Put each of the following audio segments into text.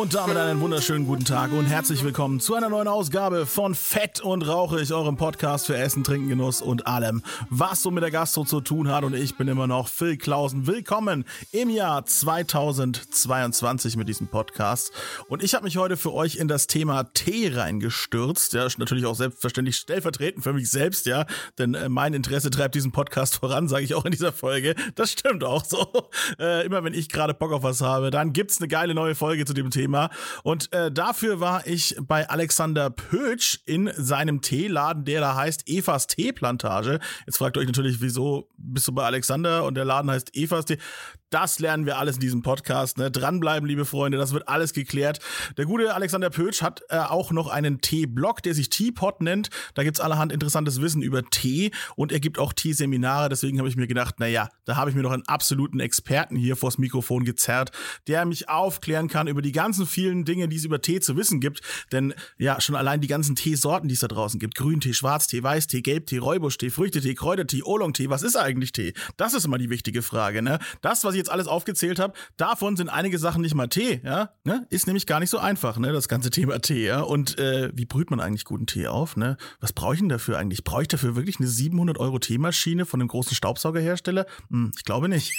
Und damit einen wunderschönen guten Tag und herzlich willkommen zu einer neuen Ausgabe von Fett und Rauchig, eurem Podcast für Essen, Trinken, Genuss und allem, was so mit der Gastro zu tun hat. Und ich bin immer noch Phil Klausen. Willkommen im Jahr 2022 mit diesem Podcast. Und ich habe mich heute für euch in das Thema Tee reingestürzt. Ja, natürlich auch selbstverständlich stellvertretend für mich selbst, ja. Denn äh, mein Interesse treibt diesen Podcast voran, sage ich auch in dieser Folge. Das stimmt auch so. Äh, immer wenn ich gerade Bock auf was habe, dann gibt's eine geile neue Folge zu dem Thema. Thema. Und äh, dafür war ich bei Alexander Pötsch in seinem Teeladen, der da heißt Evas Teeplantage. Jetzt fragt euch natürlich, wieso bist du bei Alexander und der Laden heißt Evas Tee? Das lernen wir alles in diesem Podcast. Ne? Dranbleiben, liebe Freunde, das wird alles geklärt. Der gute Alexander Pötsch hat äh, auch noch einen Tee-Blog, der sich Teapot nennt. Da gibt's allerhand interessantes Wissen über Tee und er gibt auch Teeseminare. Deswegen habe ich mir gedacht, naja, da habe ich mir noch einen absoluten Experten hier vors Mikrofon gezerrt, der mich aufklären kann über die ganzen vielen Dinge, die es über Tee zu wissen gibt. Denn ja, schon allein die ganzen Teesorten, die es da draußen gibt. Grüntee, Schwarztee, Weißtee, Gelbtee, Räubuschtee, Früchtetee, Kräutertee, Oolongtee. Was ist eigentlich Tee? Das ist immer die wichtige Frage. Ne? Das, was ich jetzt alles aufgezählt habe, davon sind einige Sachen nicht mal Tee, ja, ne? Ist nämlich gar nicht so einfach, ne, das ganze Thema Tee, ja. Und äh, wie brüht man eigentlich guten Tee auf, ne? Was brauche ich denn dafür eigentlich? Brauche ich dafür wirklich eine 700 Euro Teemaschine von einem großen Staubsaugerhersteller? Hm, ich glaube nicht.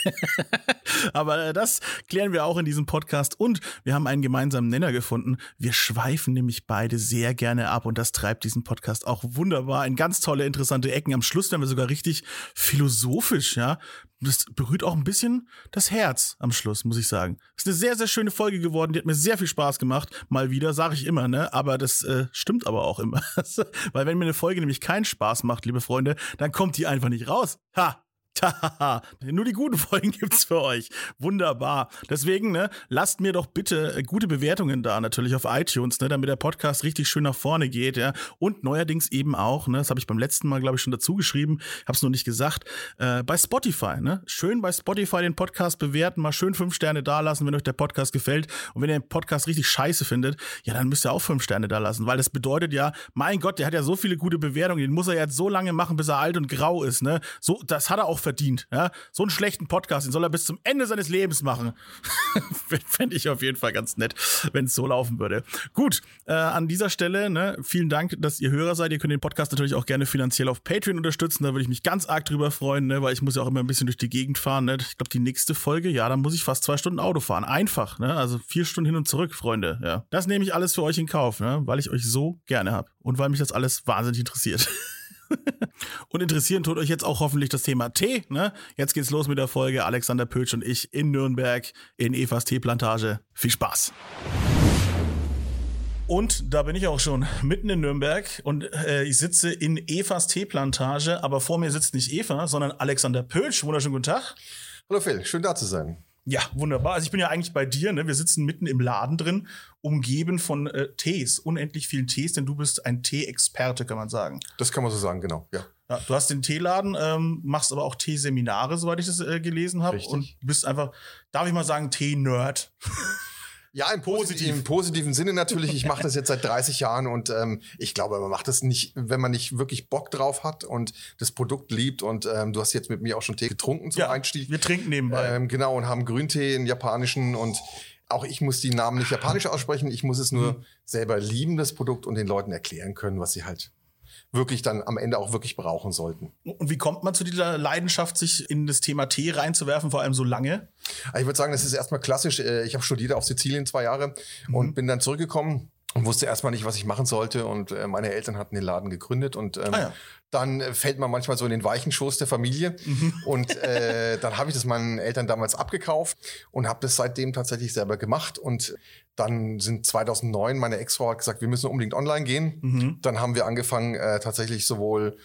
Aber äh, das klären wir auch in diesem Podcast und wir haben einen gemeinsamen Nenner gefunden. Wir schweifen nämlich beide sehr gerne ab und das treibt diesen Podcast auch wunderbar in ganz tolle, interessante Ecken. Am Schluss werden wir sogar richtig philosophisch, ja das berührt auch ein bisschen das Herz am Schluss, muss ich sagen. Ist eine sehr, sehr schöne Folge geworden. Die hat mir sehr viel Spaß gemacht. Mal wieder, sage ich immer, ne? Aber das äh, stimmt aber auch immer. Weil wenn mir eine Folge nämlich keinen Spaß macht, liebe Freunde, dann kommt die einfach nicht raus. Ha! Nur die guten Folgen gibt's für euch. Wunderbar. Deswegen, ne, lasst mir doch bitte äh, gute Bewertungen da, natürlich auf iTunes, ne, damit der Podcast richtig schön nach vorne geht, ja. Und neuerdings eben auch, ne, das habe ich beim letzten Mal, glaube ich, schon dazu geschrieben, hab's noch nicht gesagt, äh, bei Spotify, ne. Schön bei Spotify den Podcast bewerten, mal schön fünf Sterne dalassen, wenn euch der Podcast gefällt. Und wenn ihr den Podcast richtig scheiße findet, ja, dann müsst ihr auch fünf Sterne dalassen, weil das bedeutet ja, mein Gott, der hat ja so viele gute Bewertungen, den muss er jetzt so lange machen, bis er alt und grau ist, ne. So, das hat er auch verdient. Ja? So einen schlechten Podcast, den soll er bis zum Ende seines Lebens machen. Fände ich auf jeden Fall ganz nett, wenn es so laufen würde. Gut, äh, an dieser Stelle, ne, vielen Dank, dass ihr Hörer seid. Ihr könnt den Podcast natürlich auch gerne finanziell auf Patreon unterstützen. Da würde ich mich ganz arg drüber freuen, ne, weil ich muss ja auch immer ein bisschen durch die Gegend fahren. Ne? Ich glaube, die nächste Folge, ja, da muss ich fast zwei Stunden Auto fahren. Einfach, ne? Also vier Stunden hin und zurück, Freunde. Ja. Das nehme ich alles für euch in Kauf, ne? weil ich euch so gerne habe und weil mich das alles wahnsinnig interessiert. und interessieren tut euch jetzt auch hoffentlich das Thema Tee. Ne? Jetzt geht's los mit der Folge. Alexander Pötsch und ich in Nürnberg in Evas Teeplantage. Viel Spaß. Und da bin ich auch schon mitten in Nürnberg und äh, ich sitze in Evas Teeplantage, aber vor mir sitzt nicht Eva, sondern Alexander Pötsch. Wunderschönen guten Tag. Hallo Phil, schön da zu sein. Ja, wunderbar. Also ich bin ja eigentlich bei dir, ne? Wir sitzen mitten im Laden drin, umgeben von äh, Tees, unendlich vielen Tees, denn du bist ein Tee-Experte, kann man sagen. Das kann man so sagen, genau, ja. ja du hast den Teeladen, ähm, machst aber auch Teeseminare, soweit ich das äh, gelesen habe. Und bist einfach, darf ich mal sagen, Tee-Nerd. Ja, im positiven, im positiven Sinne natürlich. Ich mache das jetzt seit 30 Jahren und ähm, ich glaube, man macht das nicht, wenn man nicht wirklich Bock drauf hat und das Produkt liebt. Und ähm, du hast jetzt mit mir auch schon Tee getrunken zum ja, Einstieg. Wir trinken nebenbei. Ähm, genau, und haben Grüntee, in japanischen und auch ich muss die Namen nicht japanisch aussprechen. Ich muss es nur mhm. selber lieben, das Produkt, und den Leuten erklären können, was sie halt wirklich dann am Ende auch wirklich brauchen sollten. Und wie kommt man zu dieser Leidenschaft, sich in das Thema Tee reinzuwerfen, vor allem so lange? Ich würde sagen, das ist erstmal klassisch. Äh, ich habe studiert auf Sizilien zwei Jahre mhm. und bin dann zurückgekommen und wusste erstmal nicht, was ich machen sollte. Und äh, meine Eltern hatten den Laden gegründet und ähm, ah ja. Dann äh, fällt man manchmal so in den weichen Schoß der Familie. Mhm. Und äh, dann habe ich das meinen Eltern damals abgekauft und habe das seitdem tatsächlich selber gemacht. Und dann sind 2009 meine Ex-Frau hat gesagt, wir müssen unbedingt online gehen. Mhm. Dann haben wir angefangen, äh, tatsächlich sowohl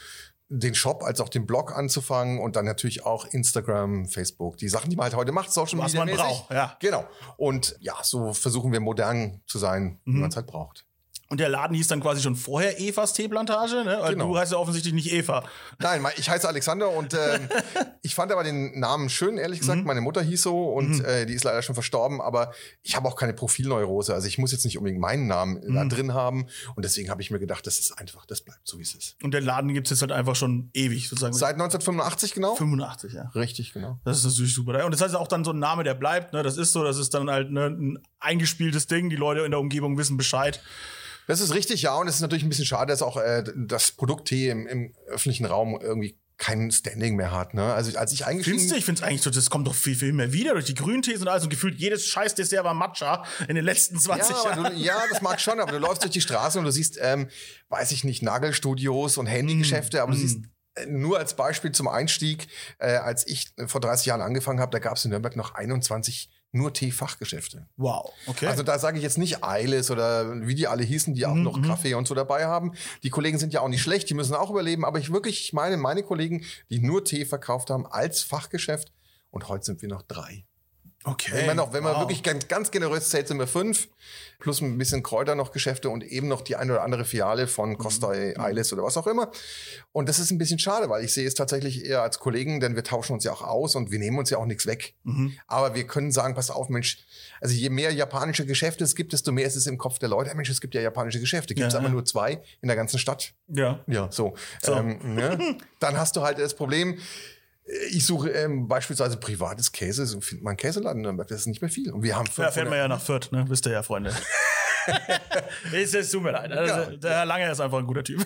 den Shop als auch den Blog anzufangen und dann natürlich auch Instagram, Facebook, die Sachen, die man halt heute macht, Social Media. Was man braucht, ja. Genau. Und ja, so versuchen wir modern zu sein, mhm. wie man es halt braucht. Und der Laden hieß dann quasi schon vorher Evas Teeplantage, ne? Weil Genau. du heißt ja offensichtlich nicht Eva. Nein, ich heiße Alexander und ähm, ich fand aber den Namen schön, ehrlich gesagt. Mhm. Meine Mutter hieß so und äh, die ist leider schon verstorben, aber ich habe auch keine Profilneurose. Also ich muss jetzt nicht unbedingt meinen Namen da Mhm. drin haben. Und deswegen habe ich mir gedacht, das ist einfach, das bleibt so, wie es ist. Und der Laden gibt's jetzt halt einfach schon ewig, sozusagen. Seit 1985 genau? 85, ja. Richtig, genau. Das ist natürlich super. Und das heißt auch dann so ein Name, der bleibt. Ne? Das ist so, das ist dann halt ne, ein eingespieltes Ding. Die Leute in der Umgebung wissen Bescheid. Das ist richtig, ja. Und es ist natürlich ein bisschen schade, dass auch äh, das Produkt Tee im, im öffentlichen Raum irgendwie kein Standing mehr hat. Ne? Also als ich eingestiegen Findest du? Ich finde es eigentlich so, das kommt doch viel, viel mehr wieder durch die Grüntees und alles. Und gefühlt jedes Scheiß-Dessert war Matcha in den letzten 20 Ja, Jahren. du, ja, das mag schon, aber du läufst durch die Straße und du siehst, ähm, weiß ich nicht, Nagelstudios und Handygeschäfte, aber du siehst äh, nur als Beispiel zum Einstieg, äh, als ich vor 30 Jahren angefangen habe, da gab es in Nürnberg noch 21 nur Teefachgeschäfte. Wow, okay. Also da sage ich jetzt nicht Eiles oder wie die alle hießen, die auch Mhm, noch Kaffee und so dabei haben. Die Kollegen sind ja auch nicht schlecht, die müssen auch überleben, aber ich wirklich, ich meine, meine Kollegen, die nur Tee verkauft haben als Fachgeschäft und heute sind wir noch drei. Okay. Wenn man, noch, wenn man wow. wirklich ganz, ganz generös zählt, sind wir fünf. Plus ein bisschen Kräuter noch Geschäfte und eben noch die eine oder andere Filiale Mhm. von Costa Eiles oder was auch immer. Und das ist ein bisschen schade, weil ich sehe es tatsächlich eher als Kollegen, denn wir tauschen uns ja auch aus und wir nehmen uns ja auch nichts weg. Mhm. Aber wir können sagen, pass auf, Mensch, also je mehr japanische Geschäfte es gibt, desto mehr ist es im Kopf der Leute. Mensch, es gibt ja japanische Geschäfte. Gibt es Ja, aber ja. nur zwei in der ganzen Stadt. Ja. Ja, so. So. Ähm, ne? Dann hast du halt das Problem, ich suche ähm, beispielsweise privates Käse, so findet man einen Käseladen in Nürnberg, das ist nicht mehr viel. Und wir haben Ja, fährt 500 man ja nach Fürth, ne? Wisst ihr ja, Freunde. es, es tut mir leid. Also, Ja. Der Herr Lange ist einfach ein guter Typ.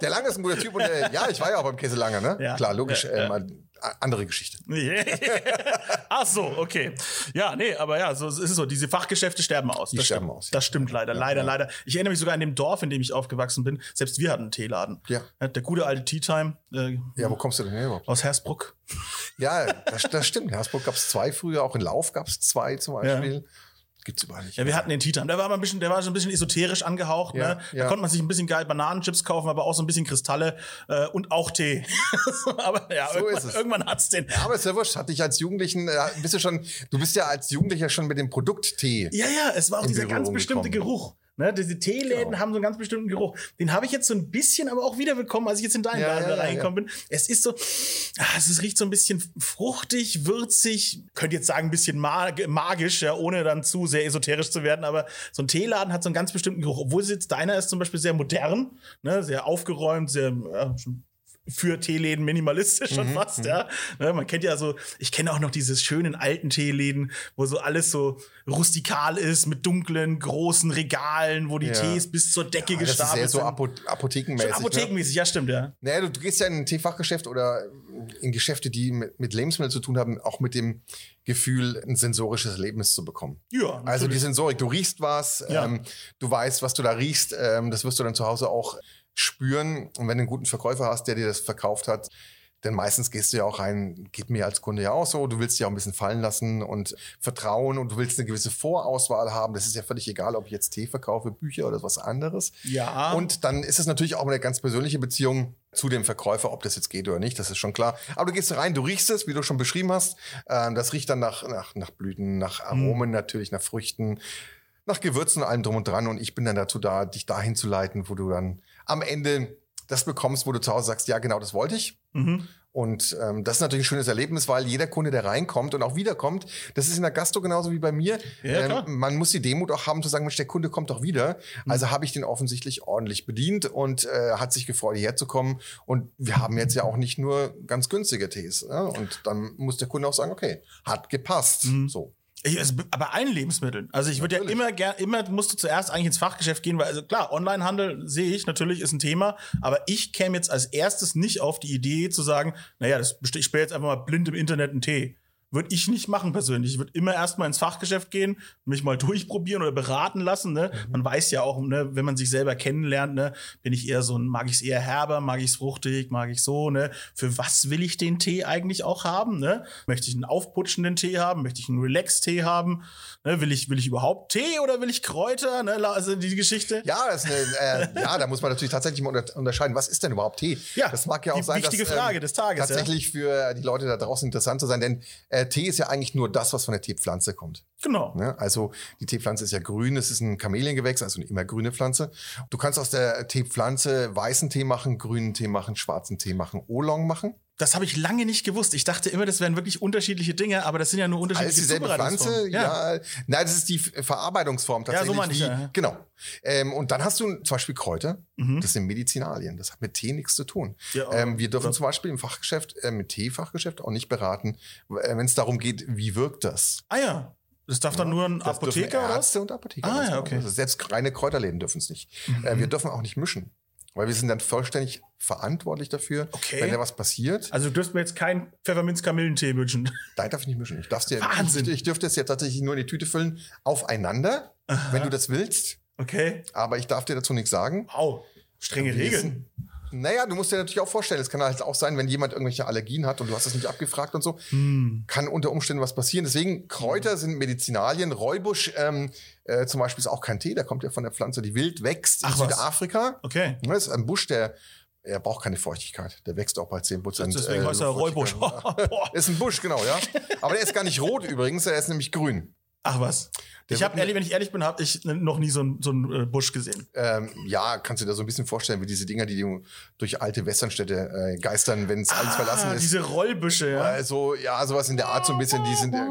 Der Lange ist ein guter Typ und äh, ja, ich war ja auch beim Käse Lange, ne? Ja. Klar, logisch, Ja, ähm, andere Geschichte. Ach so, okay. Ja, nee, aber ja, so es ist so. Diese Fachgeschäfte sterben aus. Die das sterben stimmt. aus, ja. Das stimmt leider, leider, leider. Ich erinnere mich sogar an dem Dorf, in dem ich aufgewachsen bin. Selbst wir hatten einen Teeladen. Ja. Der gute alte Tea Time äh, Ja, wo kommst du denn her überhaupt? aus Hersbruck. Ja, das, das stimmt. In Hersbruck gab es zwei früher, auch in Lauf gab es zwei zum Beispiel. Gibt's überall nicht. Ja, wir hatten den Time. Der war aber ein bisschen, der war schon ein bisschen esoterisch angehaucht. Ja, ne? Da ja. konnte man sich ein bisschen geil Bananenchips kaufen, aber auch so ein bisschen Kristalle äh, und auch Tee. aber ja, So irgendwann, ist es. irgendwann hat's den. Ja, aber ist ja wurscht, hatte ich als Jugendlichen, äh, bist du schon, du bist ja als Jugendlicher schon mit dem Produkt Tee. Ja, ja, es war auch dieser ganz Berührung bestimmte gekommen. Geruch. Ne, diese Teeläden Genau. haben so einen ganz bestimmten Geruch. Den habe ich jetzt so ein bisschen aber auch wieder bekommen, als ich jetzt in deinen Ja, Laden ja, reingekommen bin. Es ist so, ah, es riecht so ein bisschen fruchtig, würzig, könnte jetzt sagen ein bisschen mag magisch, ja, ohne dann zu sehr esoterisch zu werden, aber so ein Teeladen hat so einen ganz bestimmten Geruch. Obwohl es jetzt deiner ist zum Beispiel sehr modern, ne, sehr aufgeräumt, sehr ja, schon für Teeläden minimalistisch Mhm, schon fast, ja. Ne, man kennt ja so, ich kenne auch noch diese schönen alten Teeläden, wo so alles so rustikal ist, mit dunklen, großen Regalen, wo die Ja. Tees bis zur Decke Ja, das ist gestapelt sehr so sind. Apo Apothekenmäßig. Schon Ne? apothekenmäßig, ja, stimmt, ja. Naja, du, gehst ja in ein Teefachgeschäft oder in Geschäfte, die mit, mit Lebensmitteln zu tun haben, auch mit dem Gefühl, ein sensorisches Erlebnis zu bekommen. Ja, Also die natürlich. Sensorik, du riechst was, Ja. ähm, du weißt, was du da riechst, ähm, das wirst du dann zu Hause auch spüren. Und wenn du einen guten Verkäufer hast, der dir das verkauft hat, denn meistens gehst du ja auch rein, geht mir als Kunde ja auch so, du willst dich auch ein bisschen fallen lassen und vertrauen und du willst eine gewisse Vorauswahl haben. Das ist ja völlig egal, ob ich jetzt Tee verkaufe, Bücher oder was anderes. Ja. Und dann ist es natürlich auch eine ganz persönliche Beziehung zu dem Verkäufer, ob das jetzt geht oder nicht, das ist schon klar. Aber du gehst rein, du riechst es, wie du schon beschrieben hast. Ähm, das riecht dann nach, nach, nach Blüten, nach Aromen natürlich, nach Früchten, nach Gewürzen, allem drum und dran. Und ich bin dann dazu da, dich dahin zu leiten, wo du dann am Ende das bekommst, wo du zu Hause sagst, ja, genau das wollte ich. Mhm. Und ähm, das ist natürlich ein schönes Erlebnis, weil jeder Kunde, der reinkommt und auch wiederkommt, das ist in der Gastro genauso wie bei mir. Ja, ähm, man muss die Demut auch haben zu sagen, Mensch, der Kunde kommt doch wieder. Mhm. Also habe ich den offensichtlich ordentlich bedient und äh, hat sich gefreut, hierher zu kommen. Und wir haben jetzt ja auch nicht nur ganz günstige Tees. Ja? Und dann muss der Kunde auch sagen, okay, hat gepasst. Mhm. So. Ich, es, aber allen Lebensmitteln. Also ich würde ja immer gern, immer musst du zuerst eigentlich ins Fachgeschäft gehen, weil also klar, Onlinehandel sehe ich natürlich ist ein Thema, aber ich käme jetzt als erstes nicht auf die Idee zu sagen, naja, das ich bestelle jetzt einfach mal blind im Internet einen Tee. Würde ich nicht machen persönlich. Ich würde immer erstmal ins Fachgeschäft gehen, mich mal durchprobieren oder beraten lassen. Ne? Man weiß ja auch, ne, wenn man sich selber kennenlernt, ne, bin ich eher so ein, mag ich es eher herber, mag ich es fruchtig, mag ich so, ne? Für was will ich den Tee eigentlich auch haben? Ne? Möchte ich einen aufputschenden Tee haben? Möchte ich einen Relax-Tee haben? Ne? Will ich, will ich überhaupt Tee oder will ich Kräuter? Ne? Also die Geschichte. Ja, das ist eine, äh, ja, da muss man natürlich tatsächlich mal unter unterscheiden, was ist denn überhaupt Tee? Ja, das mag ja auch die sein, wichtige dass, ähm, Frage des Tages, ja. tatsächlich für die Leute da draußen interessant zu sein, denn äh, Tee ist ja eigentlich nur das, was von der Teepflanze kommt. Genau. Ne? Also die Teepflanze ist ja grün, es ist ein Kameliengewächs, also eine immer grüne Pflanze. Du kannst aus der Teepflanze weißen Tee machen, grünen Tee machen, schwarzen Tee machen, Oolong machen. Das habe ich lange nicht gewusst. Ich dachte immer, das wären wirklich unterschiedliche Dinge, aber das sind ja nur unterschiedliche Alles dieselbe Pflanze, Zubereitungsformen. ja. Nein, das ist die Verarbeitungsform tatsächlich. so meine ich wie, ja, ja. Genau. Ähm, und dann hast du zum Beispiel Kräuter. Mhm. Das sind Medizinalien. Das hat mit Tee nichts zu tun. Ja, ähm, wir dürfen zum Beispiel im Fachgeschäft, äh, mit Teefachgeschäft auch nicht beraten, äh, wenn es darum geht, wie wirkt das. Ah ja. Das darf dann nur ein Apotheker oder? Ärzte und Apotheker. Ah, ja, okay. Mhm. Also selbst reine Kräuterläden dürfen es nicht. Äh, wir dürfen auch nicht mischen. Weil wir sind dann vollständig verantwortlich dafür, Okay. wenn da was passiert. Also du dürft mir jetzt keinen Pfefferminz-Kamillentee wünschen. Da darf ich nicht mischen. Ich, darf's dir, Wahnsinn. ich, ich dürfte es ja tatsächlich nur in die Tüte füllen, aufeinander, wenn du das willst. Okay. Aber ich darf dir dazu nichts sagen. Wow. Strenge Regeln. Naja, du musst dir natürlich auch vorstellen, es kann halt auch sein, wenn jemand irgendwelche Allergien hat und du hast es nicht abgefragt und so, Hm. kann unter Umständen was passieren. Deswegen, Kräuter sind Medizinalien. Räubusch ähm, äh, zum Beispiel ist auch kein Tee, der kommt ja von der Pflanze, die wild wächst in Ach, was? Südafrika. Okay. Das ist ein Busch, der er braucht keine Feuchtigkeit. Der wächst auch bei 10 Prozent. Deswegen heißt er Räubusch. Ist ein Busch, genau, ja. Aber der ist gar nicht rot übrigens, der ist nämlich grün. Ach was. Der Ich habe ehrlich, wenn ich ehrlich bin, habe ich noch nie so einen so einen, äh, Busch gesehen. Ähm, ja, kannst du dir da so ein bisschen vorstellen, wie diese Dinger, die du durch alte Westernstädte äh, geistern, wenn es alles verlassen ah, ist. diese Rollbüsche, ja. Also, ja, sowas in der Art so ein bisschen, die sind. Äh,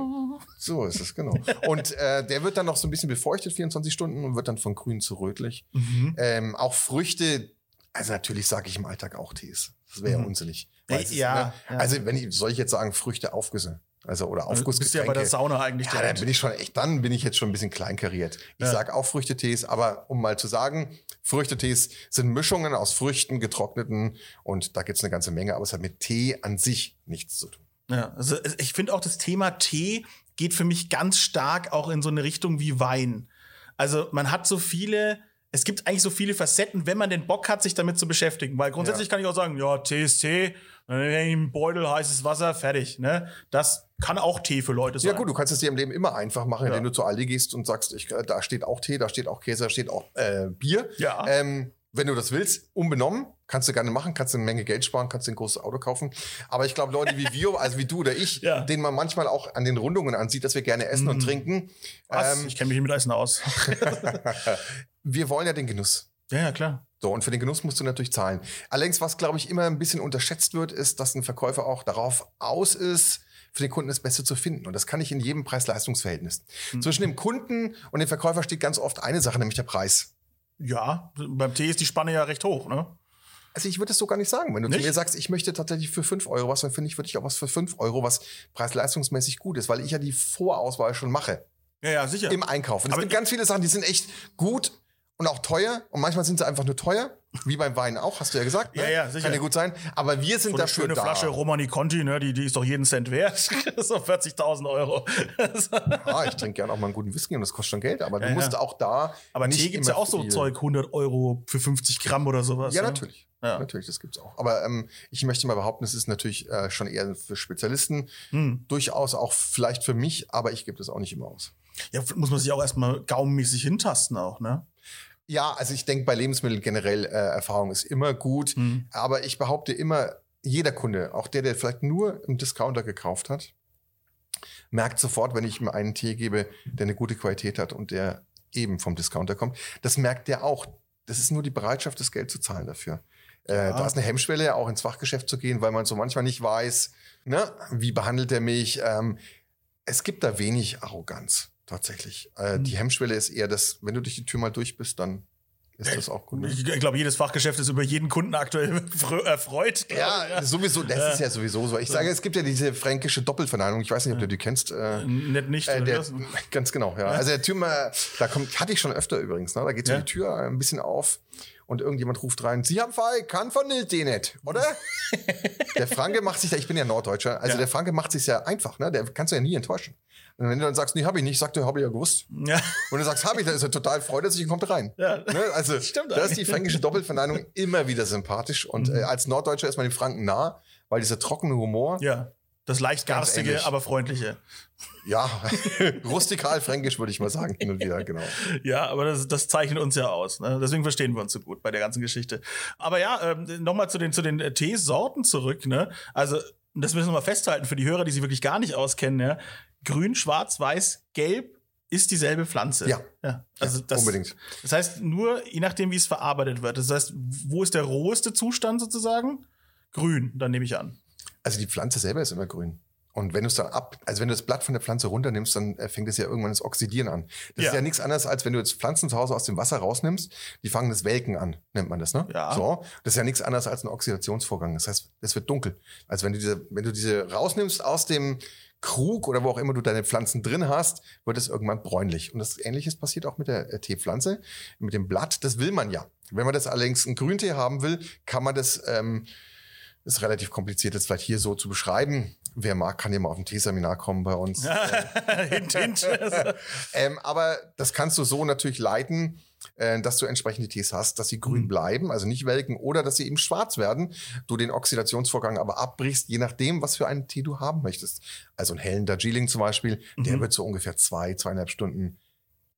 so ist es, genau. Und äh, der wird dann noch so ein bisschen befeuchtet, 24 Stunden, und wird dann von grün zu rötlich. Mhm. Ähm, auch Früchte, also natürlich sage ich im Alltag auch Tees. Das wäre ja Mhm. unsinnig. Ja, Weil es ist, ja, ne, ja. Also, wenn ich, soll ich jetzt sagen, Früchte Aufgüsse? Also, oder Also, du bist ja Aufgussgetränke. bei der Sauna eigentlich Ja, dann direkt. bin ich schon echt, dann bin ich jetzt schon ein bisschen kleinkariert. Ich Ja. sage auch Früchtetees, aber um mal zu sagen, Früchtetees sind Mischungen aus Früchten, getrockneten und da gibt's eine ganze Menge, aber es hat mit Tee an sich nichts zu tun. Ja, also ich finde auch das Thema Tee geht für mich ganz stark auch in so eine Richtung wie Wein. Also man hat so viele, es gibt eigentlich so viele Facetten, wenn man den Bock hat, sich damit zu beschäftigen. Weil grundsätzlich Ja. kann ich auch sagen, ja, Tee ist Tee, dann nehme ich einen Beutel, heißes Wasser, fertig. Ne? Das kann auch Tee für Leute sein. Ja gut, du kannst es dir im Leben immer einfach machen, indem Ja. du zu Aldi gehst und sagst, ich, da steht auch Tee, da steht auch Käse, da steht auch äh, Bier. Ja. Ähm, wenn du das willst, unbenommen, kannst du gerne machen, kannst du eine Menge Geld sparen, kannst dir ein großes Auto kaufen. Aber ich glaube, Leute wie wir, also wie du oder ich, Ja. denen man manchmal auch an den Rundungen ansieht, dass wir gerne essen und trinken, Was? ähm, ich kenne mich mit Essen aus. wir wollen ja den Genuss. ja, ja, klar. So, und für den Genuss musst du natürlich zahlen. Allerdings, was, glaube ich, immer ein bisschen unterschätzt wird, ist, dass ein Verkäufer auch darauf aus ist, für den Kunden das Beste zu finden. Und das kann ich in jedem Preis-Leistungs-Verhältnis. Mhm. Zwischen dem Kunden und dem Verkäufer steht ganz oft eine Sache, nämlich der Preis. Ja, beim Tee ist die Spanne ja recht hoch, ne? Also ich würde es so gar nicht sagen. Wenn du Nicht? zu mir sagst, ich möchte tatsächlich für 5 Euro was, dann finde ich wirklich auch was für 5 Euro, was preis-leistungsmäßig gut ist, weil ich ja die Vorauswahl schon mache Ja, ja, sicher. im Einkauf. Und es Aber- gibt ganz viele Sachen, die sind echt gut und auch teuer. Und manchmal sind sie einfach nur teuer. Wie beim Wein auch, hast du ja gesagt. Ne? Ja, ja, sicher. Kann ja gut sein. Aber wir sind so eine dafür schöne da. Flasche Romani Conti, ne, die, die ist doch jeden Cent wert. so 40.000 Euro. Ja, ich trinke gerne auch mal einen guten Whisky und das kostet schon Geld, aber Ja, du musst ja. auch da. Aber nicht Tee gibt's ja immer auch so viel- Zeug, 100 Euro für 50 Gramm oder sowas. Ja, ne? natürlich. Ja. Natürlich, das gibt's auch. Aber ähm, ich möchte mal behaupten, es ist natürlich äh, schon eher für Spezialisten. Hm. Durchaus auch vielleicht für mich, aber ich gebe das auch nicht immer aus. Ja, muss man sich auch erstmal gaumenmäßig hintasten auch, ne? Ja, also ich denke, bei Lebensmitteln generell äh, Erfahrung ist immer gut. Hm. Aber ich behaupte immer, jeder Kunde, auch der, der vielleicht nur im Discounter gekauft hat, merkt sofort, wenn ich ihm einen Tee gebe, der eine gute Qualität hat und der eben vom Discounter kommt. Das merkt der auch. Das ist nur die Bereitschaft, das Geld zu zahlen dafür. Äh, Ja. da ist eine Hemmschwelle, auch ins Fachgeschäft zu gehen, weil man so manchmal nicht weiß, ne, wie behandelt er mich. Ähm, es gibt da wenig Arroganz tatsächlich. Äh, Hm. Die Hemmschwelle ist eher das, wenn du durch die Tür mal durch bist, dann ist das auch gut. Ich, glaube, jedes Fachgeschäft ist über jeden Kunden aktuell erfreut. Ja, ich, sowieso, das ist ja sowieso so. Ich sage, es gibt ja diese fränkische Doppelverneinung. Ich weiß nicht, ob du die kennst. Äh, Nicht, nicht. äh, der, ganz genau, ja. Also der Türmer, da kommt, hatte ich schon öfter übrigens, ne? Da geht Ja. die Tür ein bisschen auf und irgendjemand ruft rein, Sie haben Fall, kann von den nicht, oder? der Franke macht sich ja, ich bin ja Norddeutscher, also Ja. der Franke macht sich ja einfach, ne? Der kannst du ja nie enttäuschen. Und wenn du dann sagst, nee, hab ich nicht, sagt er, hab ich ja gewusst. ja. Und du sagst, hab ich, dann ist er total freut er sich und kommt rein. Ja. Ne? Also, Stimmt da ist die fränkische Doppelverneinung immer wieder sympathisch. Und Mhm. äh, als Norddeutscher ist man den Franken nah, weil dieser trockene Humor, ja. Das leicht garstige, aber freundliche. ja, rustikal fränkisch würde ich mal sagen, hin und wieder, genau. Ja, aber das, das zeichnet uns ja aus. Ne? Deswegen verstehen wir uns so gut bei der ganzen Geschichte. Aber ja, ähm, nochmal zu den, zu den äh, Teesorten zurück. Ne? Also und das müssen wir mal festhalten für die Hörer, die sich wirklich gar nicht auskennen, ja, grün, schwarz, weiß, gelb ist dieselbe Pflanze. Ja. ja. Also ja, das, unbedingt. Das heißt, nur je nachdem, wie es verarbeitet wird. Das heißt, wo ist der roheste Zustand sozusagen? Grün, dann nehme ich an. Also die Pflanze selber ist immer grün. Und wenn du es dann ab, also wenn du das Blatt von der Pflanze runternimmst, dann äh, fängt es ja irgendwann das Oxidieren an. Das Ja. ist ja nichts anderes, als wenn du jetzt Pflanzen zu Hause aus dem Wasser rausnimmst, die fangen das Welken an, nennt man das, ne? Ja. So. Das ist ja nichts anderes als ein Oxidationsvorgang. Das heißt, es wird dunkel. Also wenn du diese, wenn du diese rausnimmst aus dem Krug oder wo auch immer du deine Pflanzen drin hast, wird es irgendwann bräunlich. Und das Ähnliches passiert auch mit der äh, Teepflanze, mit dem Blatt. Das will man ja. Wenn man das allerdings einen Grüntee haben will, kann man das, ähm, ist relativ kompliziert, das vielleicht hier so zu beschreiben. Wer mag, kann ja mal auf ein Teeseminar kommen bei uns. hint, hint. ähm, aber das kannst du so natürlich leiten, äh, dass du entsprechend die Tees hast, dass sie grün Mhm. bleiben, also nicht welken, oder dass sie eben schwarz werden, du den Oxidationsvorgang aber abbrichst, je nachdem, was für einen Tee du haben möchtest. Also einen hellen Darjeeling zum Beispiel, der Mhm. wird so ungefähr zwei, zweieinhalb Stunden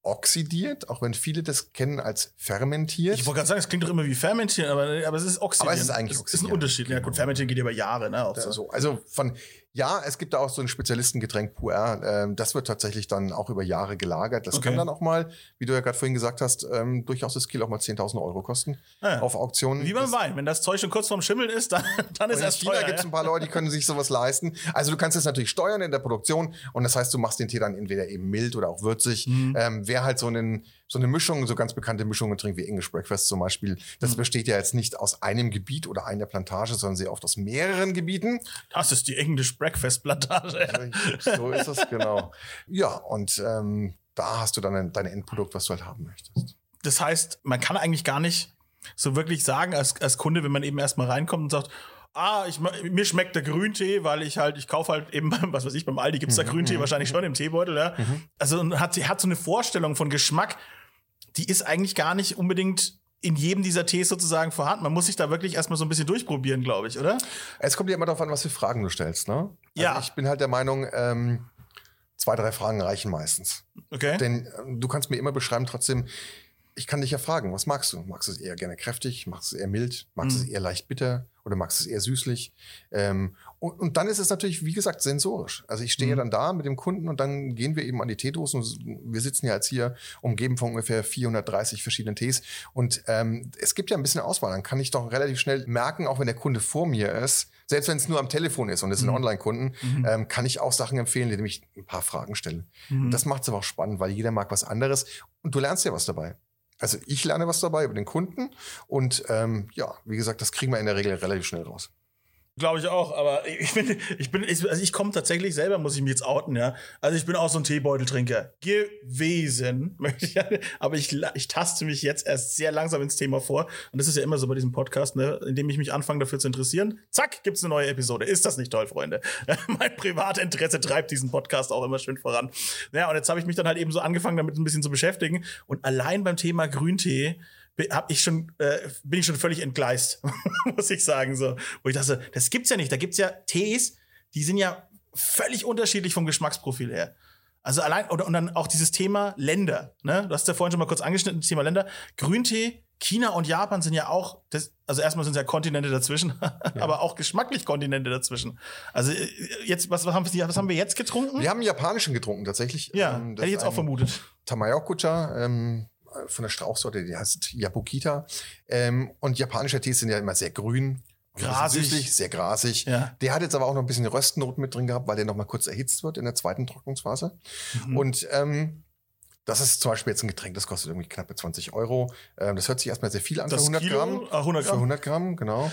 oxidiert, auch wenn viele das kennen als fermentiert. Ich wollte gerade sagen, es klingt doch immer wie Fermentieren, aber, aber es ist Oxidieren. Aber es ist eigentlich Es ist ein. Unterschied. Ja, gut, Fermentieren geht über Jahre, ne? So. Also von, ja, es gibt da auch so ein Spezialistengetränk Puer. Ähm, das wird tatsächlich dann auch über Jahre gelagert. Das Okay. kann dann auch mal, wie du ja gerade vorhin gesagt hast, ähm, durchaus das Kilo auch mal 10.000 Euro kosten Ah ja. auf Auktionen. Wie beim Das- Wein. Wenn das Zeug schon kurz vorm Schimmeln ist, dann, dann ist und in es China teuer. gibt es ein paar Leute, die können sich sowas leisten. Also du kannst es natürlich steuern in der Produktion und das heißt, du machst den Tee dann entweder eben mild oder auch würzig. Mhm. Ähm, wer halt so, einen, so eine Mischung, so ganz bekannte Mischungen trinkt wie English Breakfast zum Beispiel, das Mhm. besteht ja jetzt nicht aus einem Gebiet oder einer Plantage, sondern sehr oft aus mehreren Gebieten. Das ist die English Breakfast Plantage. So ist es, genau. Ja, und ähm, da hast du dann dein, Endprodukt, was du halt haben möchtest. Das heißt, man kann eigentlich gar nicht so wirklich sagen als, als Kunde, wenn man eben erstmal reinkommt und sagt, ah, ich, mir schmeckt der Grüntee, weil ich halt, ich kaufe halt eben, beim, was weiß ich, beim Aldi gibt's da Grüntee wahrscheinlich schon im Teebeutel, ja. Also und hat, hat so eine Vorstellung von Geschmack, die ist eigentlich gar nicht unbedingt in jedem dieser Tees sozusagen vorhanden. Man muss sich da wirklich erstmal so ein bisschen durchprobieren, glaube ich, oder? Es kommt ja immer darauf an, was für Fragen du stellst, ne? Ja. Also ich bin halt der Meinung, ähm, zwei, drei Fragen reichen meistens. Okay. Denn ähm, du kannst mir immer beschreiben, trotzdem, ich kann dich ja fragen, was magst du? Magst du es eher gerne kräftig? Magst du es eher mild? Magst du Mhm. es eher leicht bitter? Oder magst du es eher süßlich? Ähm, und, und dann ist es natürlich, wie gesagt, sensorisch. Also ich stehe Mhm. dann da mit dem Kunden und dann gehen wir eben an die Teedosen. Wir sitzen ja jetzt hier umgeben von ungefähr 430 verschiedenen Tees. Und ähm, es gibt ja ein bisschen Auswahl. Dann kann ich doch relativ schnell merken, auch wenn der Kunde vor mir ist, selbst wenn es nur am Telefon ist und es sind Mhm. Online-Kunden, Mhm. ähm, kann ich auch Sachen empfehlen, indem ich ein paar Fragen stelle. Mhm. Das macht es aber auch spannend, weil jeder mag was anderes und du lernst ja was dabei. Also ich lerne was dabei über den Kunden und ähm, ja, wie gesagt, das kriegen wir in der Regel relativ schnell raus. Glaube ich auch, aber ich bin, ich bin, ich, also ich komme tatsächlich selber, muss ich mich jetzt outen, ja. Also ich bin auch so ein Teebeuteltrinker gewesen, möchte ich, aber ich, ich taste mich jetzt erst sehr langsam ins Thema vor. Und das ist ja immer so bei diesem Podcast, ne, indem ich mich anfange dafür zu interessieren. Zack, gibt's eine neue Episode. Ist das nicht toll, Freunde? mein Privatinteresse treibt diesen Podcast auch immer schön voran. Ja, und jetzt habe ich mich dann halt eben so angefangen, damit ein bisschen zu beschäftigen. Und allein beim Thema Grüntee hab ich schon, äh, bin ich schon völlig entgleist, muss ich sagen. So. Wo ich dachte, das gibt's ja nicht. Da gibt's ja Tees, die sind ja völlig unterschiedlich vom Geschmacksprofil her. Also allein, oder, und dann auch dieses Thema Länder, ne? Du hast ja vorhin schon mal kurz angeschnitten, das Thema Länder. Grüntee, China und Japan sind ja auch, das, also erstmal sind es ja Kontinente dazwischen, aber auch geschmacklich Kontinente dazwischen. Also äh, jetzt, was, was, haben, wir, was haben wir jetzt getrunken? Wir haben einen japanischen getrunken tatsächlich. ja, Ähm, hätte ich jetzt auch vermutet. Tamayokucha ähm, von der Strauchsorte, die heißt Yapukita. Ähm, und japanische Tees sind ja immer sehr grün. Grasig. Süßlich, sehr grasig. Ja. Der hat jetzt aber auch noch ein bisschen Röstnoten mit drin gehabt, weil der noch mal kurz erhitzt wird in der zweiten Trocknungsphase. Mhm. Und ähm, das ist zum Beispiel jetzt ein Getränk, das kostet irgendwie knappe 20 Euro. Ähm, das hört sich erstmal sehr viel an Das für 100 Kilo? Gramm. Ah, 100 Für Gramm. 100 Gramm, genau.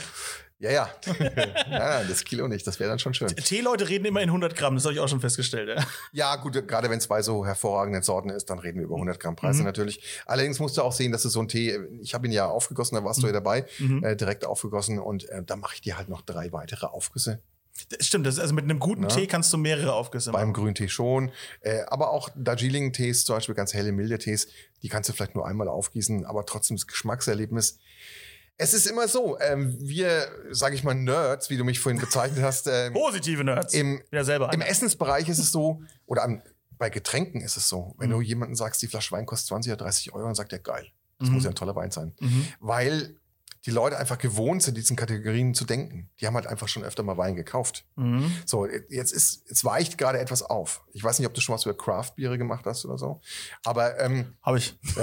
Ja, ja. ja, das Kilo nicht, das wäre dann schon schön. Teeleute reden immer in 100 Gramm, das habe ich auch schon festgestellt. Ja. Ja, gut, gerade wenn es bei so hervorragenden Sorten ist, dann reden wir über 100 Gramm Preise Mhm. natürlich. Allerdings musst du auch sehen, dass es so ein Tee, ich habe ihn ja aufgegossen, da warst du ja dabei, Mhm. äh, direkt aufgegossen und äh, da mache ich dir halt noch drei weitere Aufgüsse. Das Stimmt, das also mit einem guten Ja. Tee kannst du mehrere Aufgüsse Beim machen. Grüntee schon. Äh, aber auch Darjeeling-Tees, zum Beispiel ganz helle, milde Tees, die kannst du vielleicht nur einmal aufgießen, aber trotzdem das Geschmackserlebnis. Es ist immer so, ähm, wir, sage ich mal, Nerds, wie du mich vorhin bezeichnet hast, ähm, Positive Nerds. Im- Bin ja selber Im. Essensbereich ist es so, oder am, bei Getränken ist es so, wenn Mhm. du jemanden sagst, die Flasche Wein kostet 20 oder 30 Euro, dann sagt er, geil, das Mhm. muss ja ein toller Wein sein. Mhm. Weil die Leute einfach gewohnt sind, diesen Kategorien zu denken. Die haben halt einfach schon öfter mal Wein gekauft. Mhm. So, jetzt ist, jetzt weicht gerade etwas auf. Ich weiß nicht, ob du schon was über Craft-Biere gemacht hast oder so. Aber ähm, habe ich.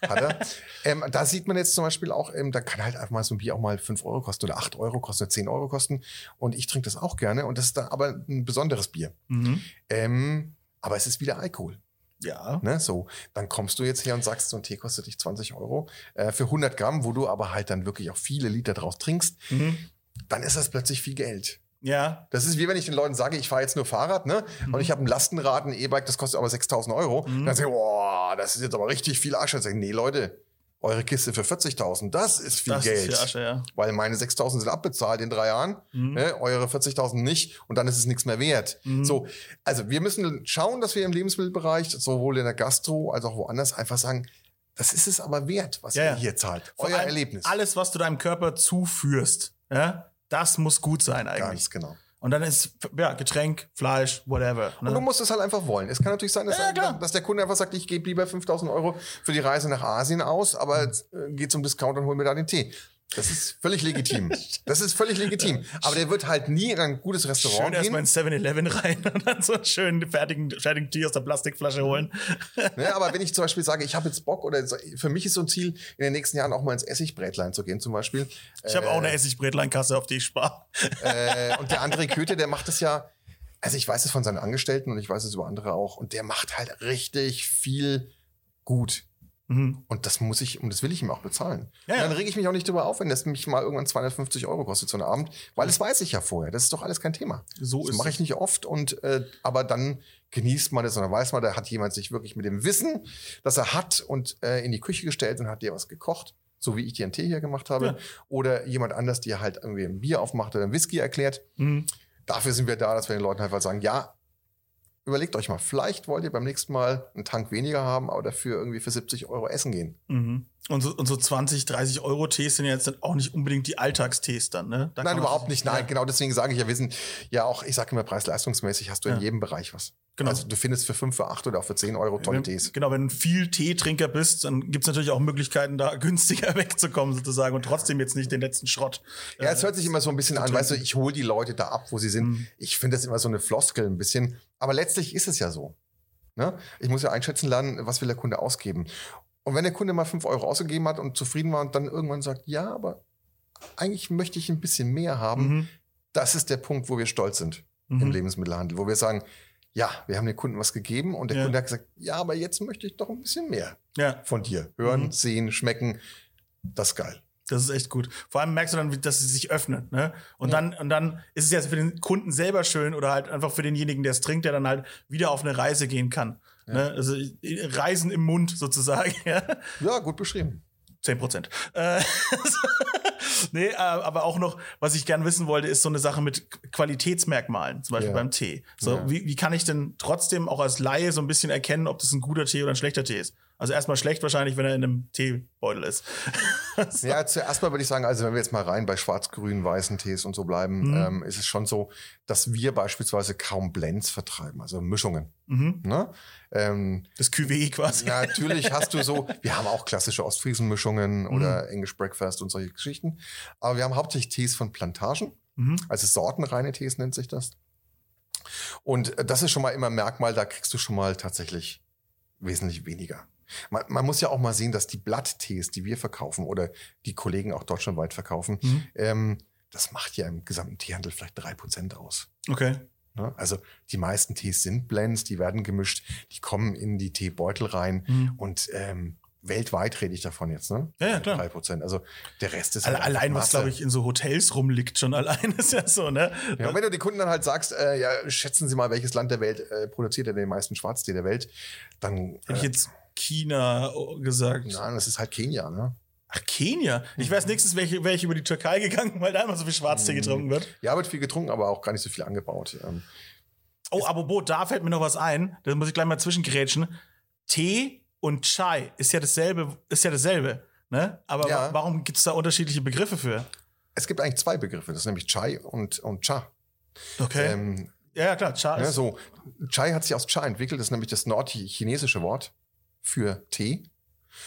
Ja, hat er. ähm, da sieht man jetzt zum Beispiel auch, ähm, da kann halt einfach mal so ein Bier auch mal fünf Euro kosten oder acht Euro kosten oder zehn Euro kosten. Und ich trinke das auch gerne. Und das ist dann aber ein besonderes Bier. Mhm. Ähm, aber es ist wieder Alkohol. Ja. Ne, so, dann kommst du jetzt her und sagst, so ein Tee kostet dich 20 Euro äh, für 100 Gramm, wo du aber halt dann wirklich auch viele Liter draus trinkst. Mhm. Dann ist das plötzlich viel Geld. Ja. Das ist wie wenn ich den Leuten sage, ich fahre jetzt nur Fahrrad, ne? Mhm. Und ich habe ein Lastenrad, ein E-Bike, das kostet aber 6000 Euro. Mhm. Dann sage ich, boah, das ist jetzt aber richtig viel Asche. Dann sage ich, nee, Leute, eure Kiste für 40.000, das ist viel das Geld. Ist Asche, ja. Weil meine 6.000 sind abbezahlt in drei Jahren, mhm. ne, eure 40.000 nicht und dann ist es nichts mehr wert. Mhm. So, also wir müssen schauen, dass wir im Lebensmittelbereich, sowohl in der Gastro als auch woanders, einfach sagen, das ist es aber wert, was ja, ihr hier zahlt. Vor Euer Erlebnis. Alles, was du deinem Körper zuführst, ja, das muss gut sein eigentlich. Ganz genau. Und dann ist, ja, Getränk, Fleisch, whatever. Ne? Und du musst es halt einfach wollen. Es kann natürlich sein, dass, ja, er, dass der Kunde einfach sagt, ich gebe lieber 5000 Euro für die Reise nach Asien aus, aber äh, geht zum Discount und hol mir da den Tee. Das ist völlig legitim. Das ist völlig legitim. Aber der wird halt nie in ein gutes Restaurant schön gehen. erstmal in 7-Eleven rein und dann so einen schönen fertigen, fertigen Tee aus der Plastikflasche holen. Ja, aber wenn ich zum Beispiel sage, ich habe jetzt Bock oder für mich ist so ein Ziel, in den nächsten Jahren auch mal ins Essigbrätlein zu gehen zum Beispiel. Ich habe äh, auch eine Essigbrätlein-Kasse, auf die ich spare. Äh, und der André Köthe, der macht das ja, also ich weiß es von seinen Angestellten und ich weiß es über andere auch und der macht halt richtig viel gut. Mhm. Und das muss ich, und das will ich ihm auch bezahlen. Ja, und dann rege ich mich auch nicht darüber auf, wenn das mich mal irgendwann 250 Euro kostet so einen Abend, weil das weiß ich ja vorher. Das ist doch alles kein Thema. So das mache ich nicht oft und äh, aber dann genießt man das und dann weiß man, da hat jemand sich wirklich mit dem Wissen, das er hat und äh, in die Küche gestellt und hat dir was gekocht so wie ich dir einen Tee hier gemacht habe, ja. oder jemand anders, der halt irgendwie ein Bier aufmacht oder ein Whisky erklärt. Mhm. Dafür sind wir da, dass wir den Leuten einfach sagen, ja, überlegt euch mal, vielleicht wollt ihr beim nächsten Mal einen Tank weniger haben, aber dafür irgendwie für 70 Euro essen gehen. Mhm. Und, so, und so 20, 30 Euro Tees sind jetzt auch nicht unbedingt die Alltagstees dann, ne? Da Nein, überhaupt nicht. Nein, ja. genau deswegen sage ich ja, wir sind ja auch, ich sage immer preis-leistungsmäßig, hast du ja. in jedem Bereich was. Genau. Also du findest für 5, für 8 oder auch für 10 Euro tolle wenn, Tees. Genau, wenn du viel Teetrinker bist, dann gibt es natürlich auch Möglichkeiten, da günstiger wegzukommen sozusagen und trotzdem jetzt nicht den letzten Schrott. Ja, es hört sich immer so ein bisschen an, weißt du, ich hole die Leute da ab, wo sie sind. Mhm. Ich finde das immer so eine Floskel ein bisschen. Aber letztlich ist es ja so. Ne? Ich muss ja einschätzen lernen, was will der Kunde ausgeben. Und wenn der Kunde mal 5 Euro ausgegeben hat und zufrieden war und dann irgendwann sagt, ja, aber eigentlich möchte ich ein bisschen mehr haben, mhm. das ist der Punkt, wo wir stolz sind mhm. im Lebensmittelhandel, wo wir sagen, ja, wir haben dem Kunden was gegeben und der ja. Kunde hat gesagt, ja, aber jetzt möchte ich doch ein bisschen mehr ja. von dir. Hören, mhm. sehen, schmecken. Das ist geil. Das ist echt gut. Vor allem merkst du dann, dass sie sich öffnet, ne? Und ja. dann, und dann ist es ja für den Kunden selber schön oder halt einfach für denjenigen, der es trinkt, der dann halt wieder auf eine Reise gehen kann. Ja. Ne? Also Reisen im Mund sozusagen. Ja, ja gut beschrieben. Zehn Prozent. Äh, nee, äh, aber auch noch, was ich gern wissen wollte, ist so eine Sache mit Qualitätsmerkmalen, zum Beispiel ja. beim Tee. So, wie, wie kann ich denn trotzdem auch als Laie so ein bisschen erkennen, ob das ein guter Tee oder ein schlechter Tee ist? Also erstmal schlecht wahrscheinlich, wenn er in einem Teebeutel ist. so. Ja, zuerst mal würde ich sagen, also wenn wir jetzt mal rein bei schwarz-grün, weißen Tees und so bleiben, mhm. ähm, ist es schon so, dass wir beispielsweise kaum Blends vertreiben, also Mischungen. Mhm. Ne? Ähm, das Cuvée quasi. Natürlich hast du so, wir haben auch klassische Ostfriesen-Mischungen mhm. oder English Breakfast und solche Geschichten. Aber wir haben hauptsächlich Tees von Plantagen, mhm. also sortenreine Tees nennt sich das. Und das ist schon mal immer ein Merkmal, da kriegst du schon mal tatsächlich wesentlich weniger. Man, man, muss ja auch mal sehen, dass die Blatttees, die wir verkaufen oder die Kollegen auch deutschlandweit verkaufen, mhm. ähm, das macht ja im gesamten Teehandel vielleicht drei Prozent aus. Okay. Ne? Also die meisten Tees sind Blends, die werden gemischt, die kommen in die Teebeutel rein mhm. und ähm, weltweit rede ich davon jetzt, ne? Ja, ja klar. Drei Prozent. Also der Rest ist halt allein was glaube ich in so Hotels rumliegt schon allein ist ja so, ne? Ja, und wenn du die Kunden dann halt sagst, äh, ja schätzen Sie mal, welches Land der Welt äh, produziert denn den meisten Schwarztee der Welt, dann äh, ich jetzt China gesagt. Nein, das ist halt Kenia, ne? Ach, Kenia? Ich weiß nächstes wäre wär ich über die Türkei gegangen, weil da immer so viel Schwarztee mhm. getrunken wird. Ja, wird viel getrunken, aber auch gar nicht so viel angebaut. Ähm, oh, aber Bo, da fällt mir noch was ein. Da muss ich gleich mal zwischengrätschen. Tee und Chai ist ja dasselbe, ist ja dasselbe. Ne? Aber ja. warum gibt es da unterschiedliche Begriffe für? Es gibt eigentlich zwei Begriffe, das ist nämlich Chai und, und Cha. Okay. Ähm, ja, klar, Cha ja, so. Chai hat sich aus Cha entwickelt, das ist nämlich das nordchinesische Wort für Tee.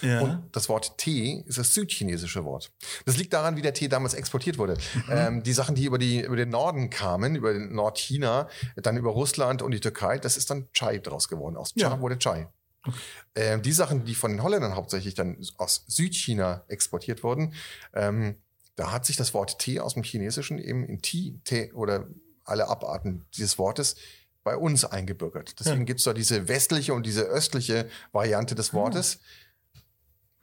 Ja. Und das Wort Tee ist das südchinesische Wort. Das liegt daran, wie der Tee damals exportiert wurde. Mhm. Ähm, die Sachen, die über, die über den Norden kamen, über Nordchina, dann über Russland und die Türkei, das ist dann Chai draus geworden. Aus Chai ja. wurde Chai. Okay. Ähm, die Sachen, die von den Holländern hauptsächlich dann aus Südchina exportiert wurden, ähm, da hat sich das Wort Tee aus dem Chinesischen eben in Tee, Tee oder alle Abarten dieses Wortes bei uns eingebürgert. Deswegen ja. gibt es da diese westliche und diese östliche Variante des Wortes.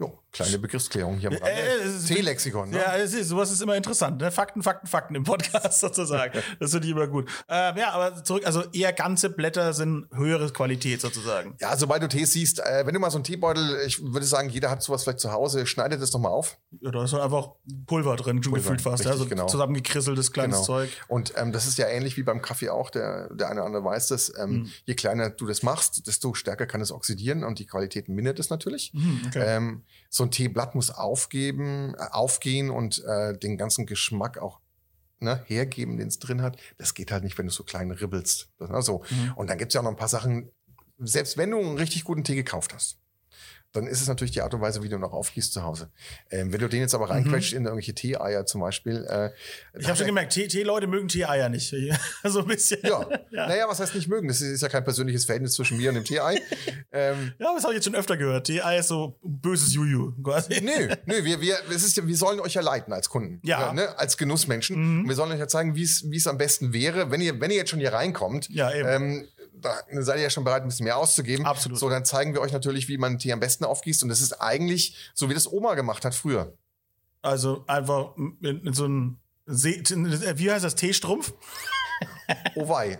Jo, kleine Begriffsklärung hier am Rande. Äh, T-Lexikon, ne? Ja, es ist, sowas ist immer interessant. Ne? Fakten, Fakten, Fakten im Podcast sozusagen. das finde ich immer gut. Ähm, ja, aber zurück, also eher ganze Blätter sind höhere Qualität sozusagen. Ja, sobald du Tees siehst, äh, wenn du mal so einen Teebeutel, ich würde sagen, jeder hat sowas vielleicht zu Hause, schneidet das doch mal auf. Ja, da ist einfach Pulver drin, schon gefühlt fast. Richtig, ja, so genau. zusammengekrisseltes kleines genau. Zeug. Und ähm, das ist ja ähnlich wie beim Kaffee auch, der, der eine oder andere weiß das. Ähm, mhm. Je kleiner du das machst, desto stärker kann es oxidieren und die Qualität mindert es natürlich. Mhm, okay. So ein Teeblatt muss aufgeben, äh, aufgehen und äh, den ganzen Geschmack auch ne, hergeben, den es drin hat. Das geht halt nicht, wenn du so klein ribbelst. Also, mhm. Und dann gibt es ja auch noch ein paar Sachen, selbst wenn du einen richtig guten Tee gekauft hast, dann ist es natürlich die Art und Weise, wie du noch aufgießt zu Hause. Ähm, wenn du den jetzt aber reinquetscht mhm. in irgendwelche Tee-Eier zum Beispiel. Äh, ich habe schon gemerkt, Tee-Leute mögen Tee-Eier nicht. so ein bisschen. Ja. ja. Naja, was heißt nicht mögen? Das ist ja kein persönliches Verhältnis zwischen mir und dem Tee-Ei. ähm, ja, das habe ich jetzt schon öfter gehört. Tee-Ei ist so böses Juju quasi. Nö, nö, wir, wir, es ist, wir sollen euch ja leiten als Kunden. Ja. ne, als Genussmenschen. Mhm. wir sollen euch ja zeigen, wie es am besten wäre, wenn ihr, wenn ihr jetzt schon hier reinkommt. Ja, eben. Ähm, da seid ihr ja schon bereit, ein bisschen mehr auszugeben. Absolut. So, dann zeigen wir euch natürlich, wie man Tee am besten aufgießt. Und das ist eigentlich so, wie das Oma gemacht hat früher. Also einfach in, in so ein, See, wie heißt das, Teestrumpf? Oh wei.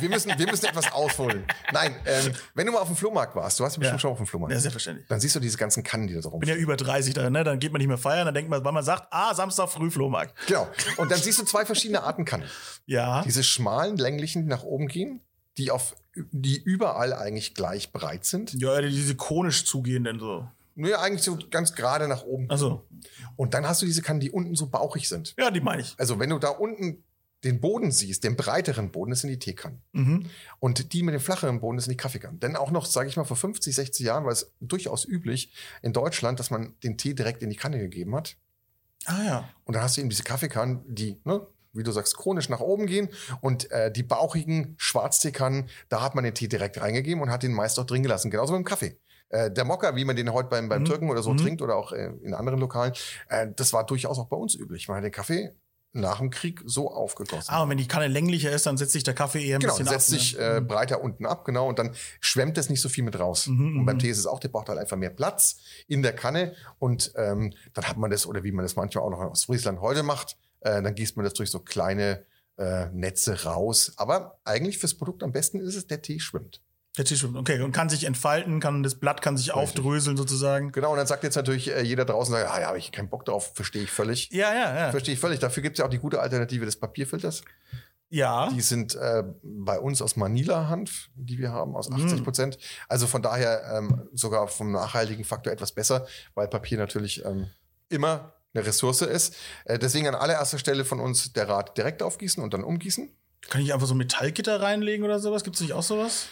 Wir müssen, wir müssen etwas ausholen. Nein, ähm, wenn du mal auf dem Flohmarkt warst, du hast bestimmt ja. schon auf dem Flohmarkt. Ja, selbstverständlich. Dann siehst du diese ganzen Kannen, die da so Ich bin ja über 30 da, ne? Dann geht man nicht mehr feiern, dann denkt man, weil man sagt, ah, Samstag früh Flohmarkt. Genau. Und dann siehst du zwei verschiedene Arten Kannen. Ja. Diese schmalen, länglichen, die nach oben gehen die auf die überall eigentlich gleich breit sind. Ja, diese konisch zugehenden so. Nur eigentlich so ganz gerade nach oben. Also. Und dann hast du diese Kannen, die unten so bauchig sind. Ja, die meine ich. Also wenn du da unten den Boden siehst, den breiteren Boden, das sind die Teekannen. Mhm. Und die mit dem flacheren Boden, das sind die Kaffeekannen. Denn auch noch, sage ich mal, vor 50, 60 Jahren war es durchaus üblich in Deutschland, dass man den Tee direkt in die Kanne gegeben hat. Ah ja. Und dann hast du eben diese Kaffeekannen, die ne, wie du sagst, chronisch nach oben gehen. Und äh, die bauchigen Schwarzteekannen, da hat man den Tee direkt reingegeben und hat den meist auch drin gelassen. Genauso mit dem Kaffee. Äh, der Mokka, wie man den heute beim, beim mhm. Türken oder so mhm. trinkt oder auch äh, in anderen Lokalen, äh, das war durchaus auch bei uns üblich. Man hat den Kaffee nach dem Krieg so aufgegossen. Ah, und wenn die Kanne länglicher ist, dann setzt sich der Kaffee eher ein genau, bisschen ab. Genau, setzt sich ne? äh, mhm. breiter unten ab, genau, und dann schwemmt es nicht so viel mit raus. Mhm, und beim mhm. Tee ist es auch, der braucht halt einfach mehr Platz in der Kanne und ähm, dann hat man das, oder wie man das manchmal auch noch aus Friesland heute macht, äh, dann gießt man das durch so kleine äh, Netze raus. Aber eigentlich fürs Produkt am besten ist es, der Tee schwimmt. Der Tee schwimmt, okay. Und kann sich entfalten, kann das Blatt kann sich Richtig. aufdröseln sozusagen. Genau, und dann sagt jetzt natürlich äh, jeder draußen, ah, ja, habe ich keinen Bock drauf, verstehe ich völlig. Ja, ja, ja. Verstehe ich völlig. Dafür gibt es ja auch die gute Alternative des Papierfilters. Ja. Die sind äh, bei uns aus Manila-Hanf, die wir haben, aus 80 mm. Prozent. Also von daher ähm, sogar vom nachhaltigen Faktor etwas besser, weil Papier natürlich ähm, immer eine Ressource ist. Äh, deswegen an allererster Stelle von uns der Rat direkt aufgießen und dann umgießen. Kann ich einfach so Metallgitter reinlegen oder sowas? Gibt es nicht auch sowas?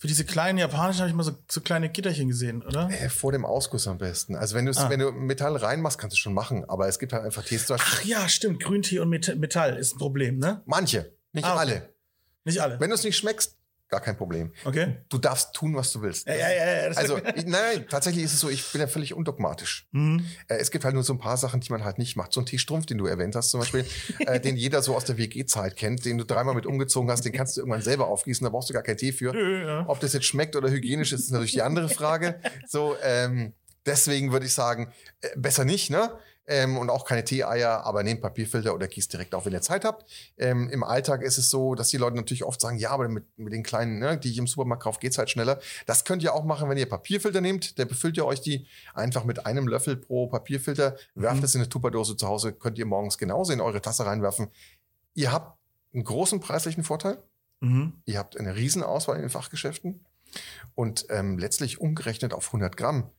Für diese kleinen japanischen habe ich mal so, so kleine Gitterchen gesehen, oder? Äh, vor dem Ausguss am besten. Also wenn, ah. wenn du Metall reinmachst, kannst du schon machen. Aber es gibt halt einfach Tees. Ach ja, stimmt. Grüntee und Metall ist ein Problem, ne? Manche, nicht ah, okay. alle. Nicht alle. Wenn du es nicht schmeckst, Gar kein Problem. Okay. Du darfst tun, was du willst. Ja, ja, ja, also, ich, nein, tatsächlich ist es so, ich bin ja völlig undogmatisch. Mhm. Äh, es gibt halt nur so ein paar Sachen, die man halt nicht macht. So ein Teestrumpf, den du erwähnt hast zum Beispiel, äh, den jeder so aus der WG-Zeit kennt, den du dreimal mit umgezogen hast, den kannst du irgendwann selber aufgießen, da brauchst du gar keinen Tee für. Ja. Ob das jetzt schmeckt oder hygienisch ist, ist natürlich die andere Frage. So, ähm, deswegen würde ich sagen, äh, besser nicht, ne? Ähm, und auch keine Tee-Eier, aber nehmt Papierfilter oder gießt direkt auf, wenn ihr Zeit habt. Ähm, Im Alltag ist es so, dass die Leute natürlich oft sagen, ja, aber mit, mit den kleinen, ne, die ich im Supermarkt kaufe, geht's halt schneller. Das könnt ihr auch machen, wenn ihr Papierfilter nehmt. Der befüllt ihr euch die einfach mit einem Löffel pro Papierfilter, werft mhm. es in eine Tupperdose zu Hause, könnt ihr morgens genauso in eure Tasse reinwerfen. Ihr habt einen großen preislichen Vorteil. Mhm. Ihr habt eine Riesenauswahl in den Fachgeschäften. Und ähm, letztlich umgerechnet auf 100 Gramm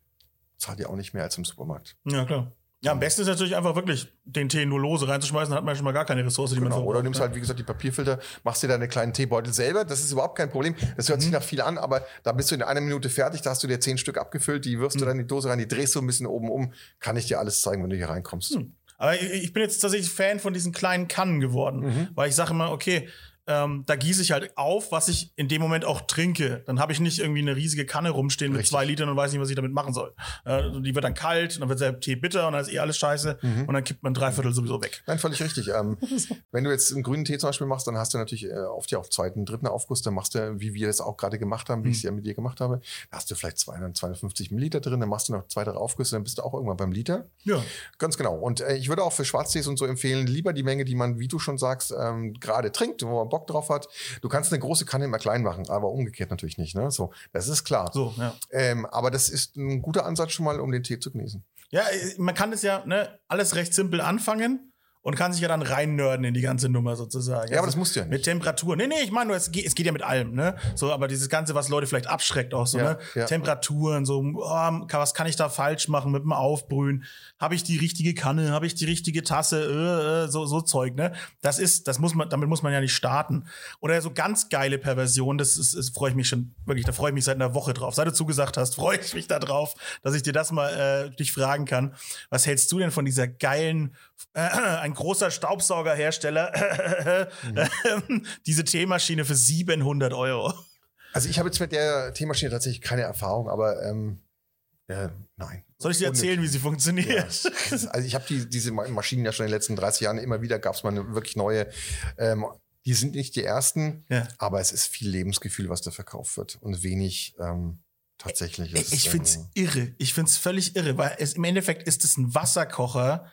zahlt ihr auch nicht mehr als im Supermarkt. Ja, klar. Ja, am besten ist natürlich einfach wirklich den Tee nur lose reinzuschmeißen, dann hat man schon mal gar keine Ressource, die Genau. man verbraucht. Oder du nimmst halt, wie gesagt, die Papierfilter, machst dir deine kleinen Teebeutel selber. Das ist überhaupt kein Problem. Das hört sich nach viel an, aber da bist du in einer Minute fertig. Da hast du dir zehn Stück abgefüllt, die wirfst du dann in die Dose rein, die drehst du ein bisschen oben um. Kann ich dir alles zeigen, wenn du hier reinkommst. Aber ich, ich bin jetzt tatsächlich Fan von diesen kleinen Kannen geworden, Mhm. weil ich sage immer, okay, ähm, da gieße ich halt auf, was ich in dem Moment auch trinke. Dann habe ich nicht irgendwie eine riesige Kanne rumstehen mit Richtig. zwei Litern und weiß nicht, was ich damit machen soll. Äh, die wird dann kalt, und dann wird der Tee bitter und dann ist eh alles scheiße Mhm. und dann kippt man drei Viertel sowieso weg. Nein, völlig richtig. Ähm, wenn du jetzt einen grünen Tee zum Beispiel machst, dann hast du natürlich äh, oft ja auch zweiten, dritten Aufguss. Dann machst du, wie wir das auch gerade gemacht haben, wie ich es ja mit dir gemacht habe, da hast du vielleicht 200, 250 Milliliter drin. Dann machst du noch zwei, drei Aufgüsse, dann bist du auch irgendwann beim Liter. Ja. Ganz genau. Und äh, ich würde auch für Schwarztees und so empfehlen, lieber die Menge, die man, wie du schon sagst, ähm, gerade trinkt, wo man Bock drauf hat. Du kannst eine große Kanne immer klein machen, aber umgekehrt natürlich nicht. Ne? So, das ist klar. So, ja. Ähm, aber das ist ein guter Ansatz schon mal, um den Tee zu genießen. Ja, äh, man kann das ja ne, alles recht simpel anfangen und kann sich ja dann reinnörden in die ganze Nummer sozusagen. Ja, aber das musst du ja Mit nicht. Temperatur. Nee, nee, ich meine nur, es geht, es geht ja mit allem, ne? So, aber dieses Ganze, was Leute vielleicht abschreckt auch so, Ja, ne? ja. Temperaturen, so, oh, was kann ich da falsch machen mit dem Aufbrühen? Habe ich die richtige Kanne? Habe ich die richtige Tasse? Äh, äh, so, so Zeug, ne? Das ist, das muss man, damit muss man ja nicht starten. Oder so ganz geile Perversion, das ist, ist freue ich mich schon, wirklich, da freue ich mich seit einer Woche drauf. Seit du zugesagt hast, freue ich mich da drauf, dass ich dir das mal äh, dich fragen kann. Was hältst du denn von dieser geilen, äh, ein großer Staubsaugerhersteller, ähm, diese Teemaschine für 700 Euro? Also ich habe jetzt mit der Teemaschine tatsächlich keine Erfahrung, aber ähm, ja, nein. Soll ich dir erzählen, wie sie funktioniert? Ja. Also ich habe die, diese Ma- Maschinen ja schon in den letzten 30 Jahren immer wieder, gab es mal eine wirklich neue. Ähm, die sind nicht die ersten, Ja. aber es ist viel Lebensgefühl, was da verkauft wird und wenig ähm, tatsächliches. Ich find's ähm, irre. Ich find's völlig irre, weil es im Endeffekt ist es ein Wasserkocher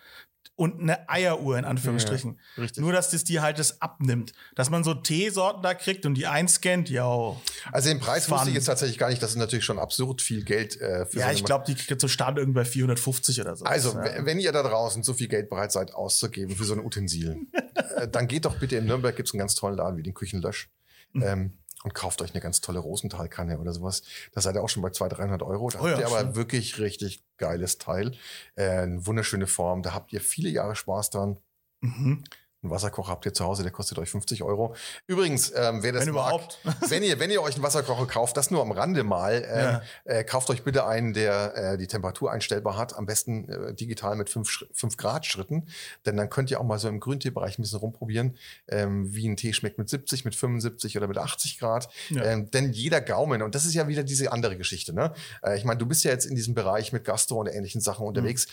und eine Eieruhr in Anführungsstrichen. Ja, richtig. Nur, dass das dir halt das abnimmt. Dass man so Teesorten da kriegt und die einscannt, ja. Also den Preis wusste Fun. ich jetzt tatsächlich gar nicht. Das ist natürlich schon absurd viel Geld äh, für so Ja, eine ich glaube, die kriegt so Stand irgendwie bei 450 oder so. Also, ja. wenn ihr da draußen so viel Geld bereit seid auszugeben für so ein Utensil, äh, dann geht doch bitte in Nürnberg, gibt's einen ganz tollen Laden wie den Küchenlösch. Mhm. Ähm, und kauft euch eine ganz tolle Rosenthal-Kanne oder sowas. Da seid ihr auch schon bei 200, 300 Euro. Da Oh habt ja, ihr aber stimmt. wirklich richtig geiles Teil. Äh, eine wunderschöne Form. Da habt ihr viele Jahre Spaß dran. Mhm. Einen Wasserkocher habt ihr zu Hause, der kostet euch 50 Euro. Übrigens, ähm, wer das Wenn mag, überhaupt. wenn ihr, wenn ihr euch einen Wasserkocher kauft, das nur am Rande mal, ähm, Ja. äh, kauft euch bitte einen, der äh, die Temperatur einstellbar hat, am besten äh, digital mit 5 Grad Schritten, denn dann könnt ihr auch mal so im Grünteebereich ein bisschen rumprobieren, ähm, wie ein Tee schmeckt mit 70, mit 75 oder mit 80 Grad. Ja. Ähm, denn jeder Gaumen, und das ist ja wieder diese andere Geschichte, ne? Äh, ich meine, du bist ja jetzt in diesem Bereich mit Gastro und ähnlichen Sachen unterwegs.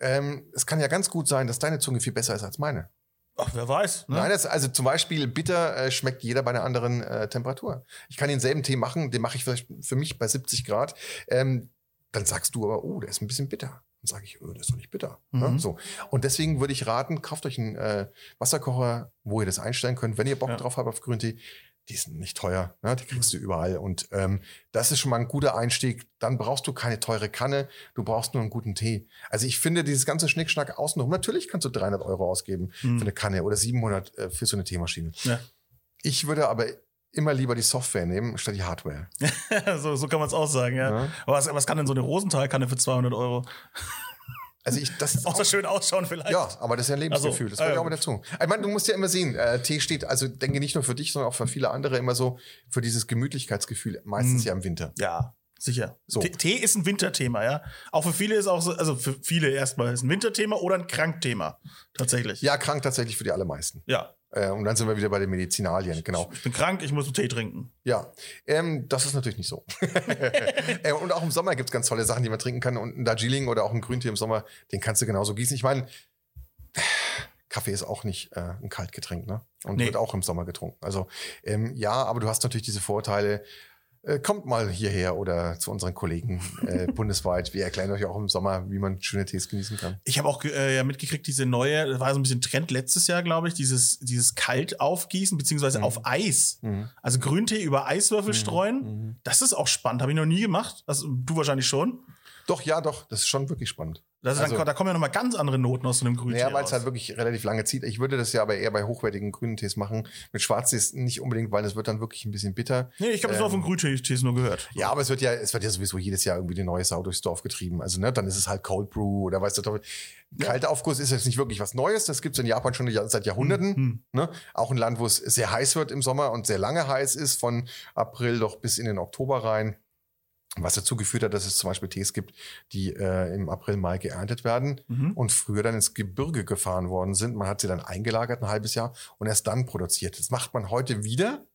Ähm, es kann ja ganz gut sein, dass deine Zunge viel besser ist als meine. Ach, wer weiß. Ne? Nein, das, also zum Beispiel bitter äh, schmeckt jeder bei einer anderen äh, Temperatur. Ich kann denselben Tee machen, den mache ich vielleicht für mich bei 70 Grad. Ähm, dann sagst du aber, oh, der ist ein bisschen bitter. Dann sage ich, oh, der ist doch nicht bitter. Mhm. Ne? So. Und deswegen würde ich raten, kauft euch einen äh, Wasserkocher, wo ihr das einstellen könnt, wenn ihr Bock Ja. drauf habt auf Grüntee. Die sind nicht teuer, ne? die kriegst du überall. Und ähm, das ist schon mal ein guter Einstieg. Dann brauchst du keine teure Kanne, du brauchst nur einen guten Tee. Also ich finde dieses ganze Schnickschnack außenrum, natürlich kannst du 300 Euro ausgeben Mhm. für eine Kanne oder 700 äh, für so eine Teemaschine. Ja. Ich würde aber immer lieber die Software nehmen, statt die Hardware. so, so kann man es auch sagen, ja. Ja. Aber was, was kann denn so eine Rosenthal-Kanne für 200 Euro? Also ich, das Außer schön ausschauen vielleicht. Ja, aber das ist ja ein Lebensgefühl. Also, das gehört ja auch mit dazu. Ich meine, du musst ja immer sehen, äh, Tee steht, also denke nicht nur für dich, sondern auch für viele andere immer so für dieses Gemütlichkeitsgefühl, meistens Mhm. ja im Winter. Ja, sicher. So. Tee- Tee ist ein Winterthema, ja. Auch für viele ist auch so, also für viele erstmal ist ein Winterthema oder ein Krankthema. Tatsächlich. Ja, krank tatsächlich für die allermeisten. Ja. Äh, und dann sind wir wieder bei den Medizinalien, genau. Ich bin krank, ich muss einen Tee trinken. Ja, ähm, das ist natürlich nicht so. äh, und auch im Sommer gibt's ganz tolle Sachen, die man trinken kann. Und ein Darjeeling oder auch ein Grüntee im Sommer, den kannst du genauso gießen. Ich meine, Kaffee ist auch nicht äh, ein Kaltgetränk, ne? Und Nee. wird auch im Sommer getrunken. Also ähm, ja, aber du hast natürlich diese Vorteile. Äh, kommt mal hierher oder zu unseren Kollegen äh, bundesweit. Wir erklären euch auch im Sommer, wie man schöne Tees genießen kann. Ich habe auch äh, ja mitgekriegt, diese neue, das war so ein bisschen Trend letztes Jahr, glaube ich, dieses, dieses kalt aufgießen, beziehungsweise Mhm. auf Eis. Mhm. Also Grüntee über Eiswürfel streuen. Mhm. Das ist auch spannend. Habe ich noch nie gemacht. Das, du wahrscheinlich schon. Doch, ja, doch, das ist schon wirklich spannend. Das also, dann, da kommen ja nochmal ganz andere Noten aus so einem Grüntee. Ja, weil es halt wirklich relativ lange zieht. Ich würde das ja aber eher bei hochwertigen grünen Tees machen. Mit Schwarztees nicht unbedingt, weil es wird dann wirklich ein bisschen bitter. Nee, ich habe es ähm, auch von Grüntees nur gehört. Ja, aber es wird ja, es wird ja sowieso jedes Jahr irgendwie die neue Sau durchs Dorf getrieben. Also, ne, dann ist es halt Cold Brew oder weißt du, kalter Aufguss ist jetzt nicht wirklich was Neues. Das gibt es in Japan schon seit Jahrhunderten. Mhm. Ne? Auch ein Land, wo es sehr heiß wird im Sommer und sehr lange heiß ist, von April doch bis in den Oktober rein. Was dazu geführt hat, dass es zum Beispiel Tees gibt, die äh, im April, Mai geerntet werden mhm. und früher dann ins Gebirge gefahren worden sind. Man hat sie dann eingelagert ein halbes Jahr und erst dann produziert. Das macht man heute wieder.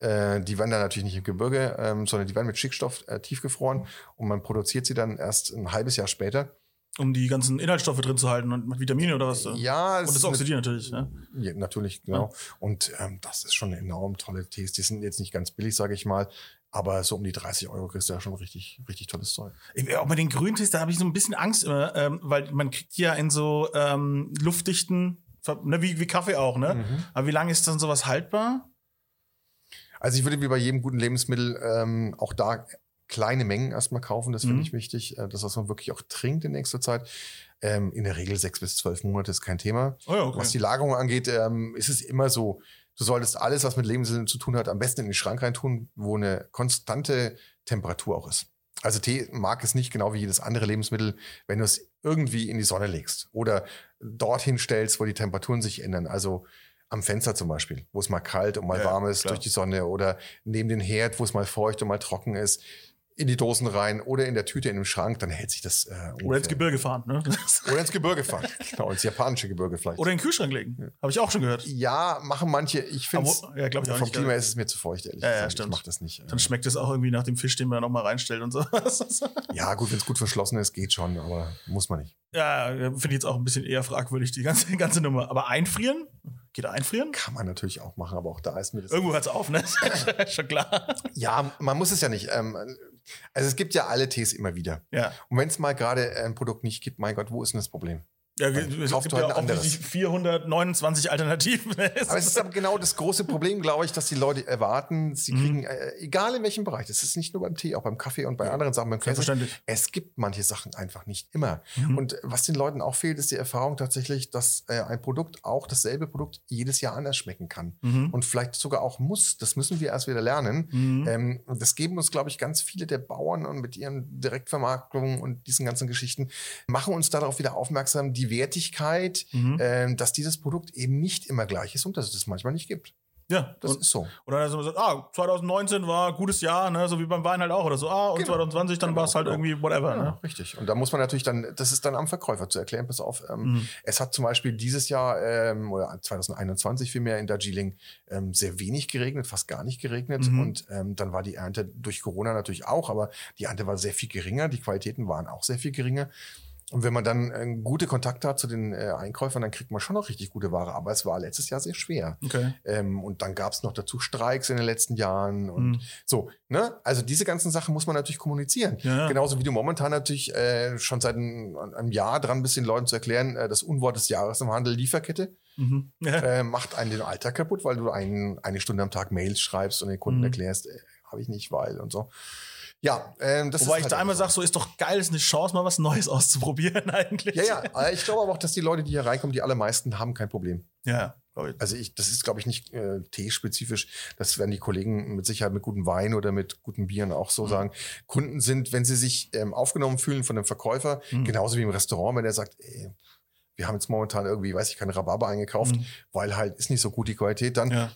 Äh, die werden dann natürlich nicht im Gebirge, ähm, sondern die werden mit Schickstoff äh, tiefgefroren und man produziert sie dann erst ein halbes Jahr später. Um die ganzen Inhaltsstoffe drin zu halten und Vitamine oder was? Ja. Und das oxidiert natürlich. Ja, ja natürlich, genau. Ja. Und ähm, das ist schon enorm tolle Tees. Die sind jetzt nicht ganz billig, sage ich mal. Aber so um die 30 Euro kriegst du ja schon richtig, richtig tolles Zeug. Auch bei den Grüntees, da habe ich so ein bisschen Angst immer, ähm, weil man kriegt ja in so ähm, luftdichten, ne, wie, wie Kaffee auch, ne? Mhm. Aber wie lange ist dann sowas haltbar? Also ich würde wie bei jedem guten Lebensmittel ähm, auch da kleine Mengen erstmal kaufen, das finde mhm. ich wichtig. Äh, das, was man wirklich auch trinkt in nächster Zeit. Ähm, in der Regel sechs bis zwölf Monate ist kein Thema. Oh ja, okay. Was die Lagerung angeht, ähm, ist es immer so, Du solltest alles, was mit Lebensmitteln zu tun hat, am besten in den Schrank reintun, wo eine konstante Temperatur auch ist. Also Tee mag es nicht genau wie jedes andere Lebensmittel, wenn du es irgendwie in die Sonne legst oder dorthin stellst, wo die Temperaturen sich ändern. Also am Fenster zum Beispiel, wo es mal kalt und mal ja, warm ist klar. durch die Sonne oder neben den Herd, wo es mal feucht und mal trocken ist in die Dosen rein oder in der Tüte in dem Schrank, dann hält sich das. Äh, oder ins Gebirge fahren, ne? oder ins Gebirge fahren. genau, ins japanische Gebirge vielleicht. Oder in den Kühlschrank legen. Ja. Habe ich auch schon gehört. Ja, machen manche. Ich finde ja, glaub ich vom Klima ist es mir zu feucht, ehrlich ja. Ja, stimmt. Ich mach das nicht. Dann schmeckt es auch irgendwie nach dem Fisch, den man noch mal reinstellt und so. ja, gut, wenn es gut verschlossen ist, geht schon, aber muss man nicht. Ja, finde ich jetzt auch ein bisschen eher fragwürdig, die ganze, ganze Nummer. Aber einfrieren? Geht einfrieren? Kann man natürlich auch machen, aber auch da ist mir das. Irgendwo hört es auf, ne? Schon klar. Ja, man muss es ja nicht. Ähm, also es gibt ja alle Tees immer wieder. Ja. Und wenn es mal gerade ein Produkt nicht gibt, mein Gott, wo ist denn das Problem? Ja, es gibt ja auch 429 Alternativen. aber es ist aber genau das große Problem, glaube ich, dass die Leute erwarten, sie mhm. kriegen, äh, egal in welchem Bereich, das ist nicht nur beim Tee, auch beim Kaffee und bei anderen Sachen, beim Käse, es gibt manche Sachen einfach nicht immer. Mhm. Und was den Leuten auch fehlt, ist die Erfahrung tatsächlich, dass äh, ein Produkt auch dasselbe Produkt jedes Jahr anders schmecken kann. Mhm. Und vielleicht sogar auch muss. Das müssen wir erst wieder lernen. Mhm. Ähm, das geben uns, glaube ich, ganz viele der Bauern und mit ihren Direktvermarktungen und diesen ganzen Geschichten, machen uns darauf wieder aufmerksam, die die Wertigkeit, mhm. äh, dass dieses Produkt eben nicht immer gleich ist und dass es das manchmal nicht gibt. Ja, das und, ist so. Oder man sagt, ah, 2019 war ein gutes Jahr, ne, so wie beim Wein halt auch oder so. Ah, und genau. 2020 dann genau, war es halt genau. irgendwie whatever. Ja, ne? Richtig. Und da muss man natürlich dann, das ist dann am Verkäufer zu erklären, pass auf. Ähm, mhm. Es hat zum Beispiel dieses Jahr ähm, oder 2021 vielmehr in Darjeeling ähm, sehr wenig geregnet, fast gar nicht geregnet. Mhm. Und ähm, dann war die Ernte durch Corona natürlich auch, aber die Ernte war sehr viel geringer, die Qualitäten waren auch sehr viel geringer. Und wenn man dann äh, gute Kontakte hat zu den äh, Einkäufern, dann kriegt man schon noch richtig gute Ware. Aber es war letztes Jahr sehr schwer. Okay. Ähm, und dann gab es noch dazu Streiks in den letzten Jahren und mhm. so. Ne? Also diese ganzen Sachen muss man natürlich kommunizieren. Ja. Genauso wie du momentan natürlich äh, schon seit ein, einem Jahr dran bist, den Leuten zu erklären, äh, das Unwort des Jahres im Handel Lieferkette. Mhm. Ja. Äh, macht einen den Alltag kaputt, weil du ein, eine Stunde am Tag Mails schreibst und den Kunden mhm. erklärst, äh, habe ich nicht, weil und so. Ja, ähm, das Wobei ist ich halt da einmal sage, so ist doch geil, ist eine Chance, mal was Neues auszuprobieren eigentlich. Ja, ja. Ich glaube aber auch, dass die Leute, die hier reinkommen, die allermeisten haben kein Problem. Ja. Ich. Also ich, das ist, glaube ich, nicht äh, teespezifisch. Das werden die Kollegen mit Sicherheit mit gutem Wein oder mit guten Bieren auch so mhm. sagen. Kunden sind, wenn sie sich ähm, aufgenommen fühlen von dem Verkäufer, mhm. genauso wie im Restaurant, wenn er sagt, ey, wir haben jetzt momentan irgendwie, weiß ich, keine Rhabarber eingekauft, mhm. weil halt ist nicht so gut die Qualität, dann ja.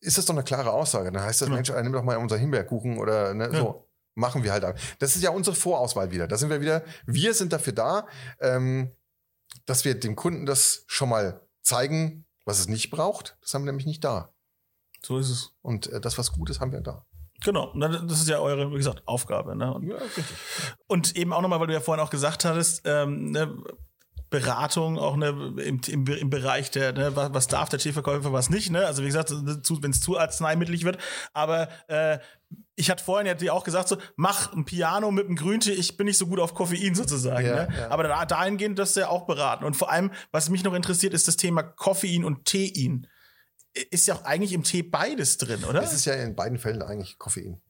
ist das doch eine klare Aussage. Dann heißt das, genau. Mensch, nimm doch mal unser Himbeerkuchen oder ne, ja. so machen wir halt. Das ist ja unsere Vorauswahl wieder. Da sind wir wieder. Wir sind dafür da, ähm, dass wir dem Kunden das schon mal zeigen, was es nicht braucht. Das haben wir nämlich nicht da. So ist es. Und äh, das, was gut ist, haben wir da. Genau, das ist ja eure, wie gesagt, Aufgabe. Ne? Und, ja, richtig. Und eben auch nochmal, weil du ja vorhin auch gesagt hattest, ähm, ne, Beratung auch ne, im, im, im Bereich der, ne, was, was darf der Teeverkäufer, was nicht. Ne? Also wie gesagt, wenn es zu arzneimittelig wird. Aber äh, ich hatte vorhin ja dir auch gesagt, so, mach ein Piano mit einem Grüntee, ich bin nicht so gut auf Koffein sozusagen. Ja, ne? ja. Aber da, dahingehend das ja auch beraten. Und vor allem, was mich noch interessiert, ist das Thema Koffein und Tein. Ist ja auch eigentlich im Tee beides drin, oder? Es ist ja in beiden Fällen eigentlich Koffein.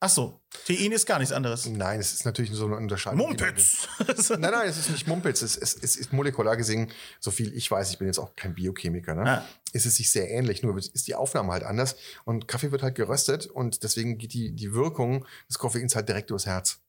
Ach so, Tein ist gar nichts anderes. Nein, es ist natürlich so eine Unterscheidung. Mumpitz! nein, nein, es ist nicht Mumpitz. Es, es, es ist molekular gesehen, so viel ich weiß, ich bin jetzt auch kein Biochemiker, ne? Ah. ist es sich sehr ähnlich, nur ist die Aufnahme halt anders. Und Kaffee wird halt geröstet und deswegen geht die, die Wirkung des Koffeins halt direkt durchs Herz.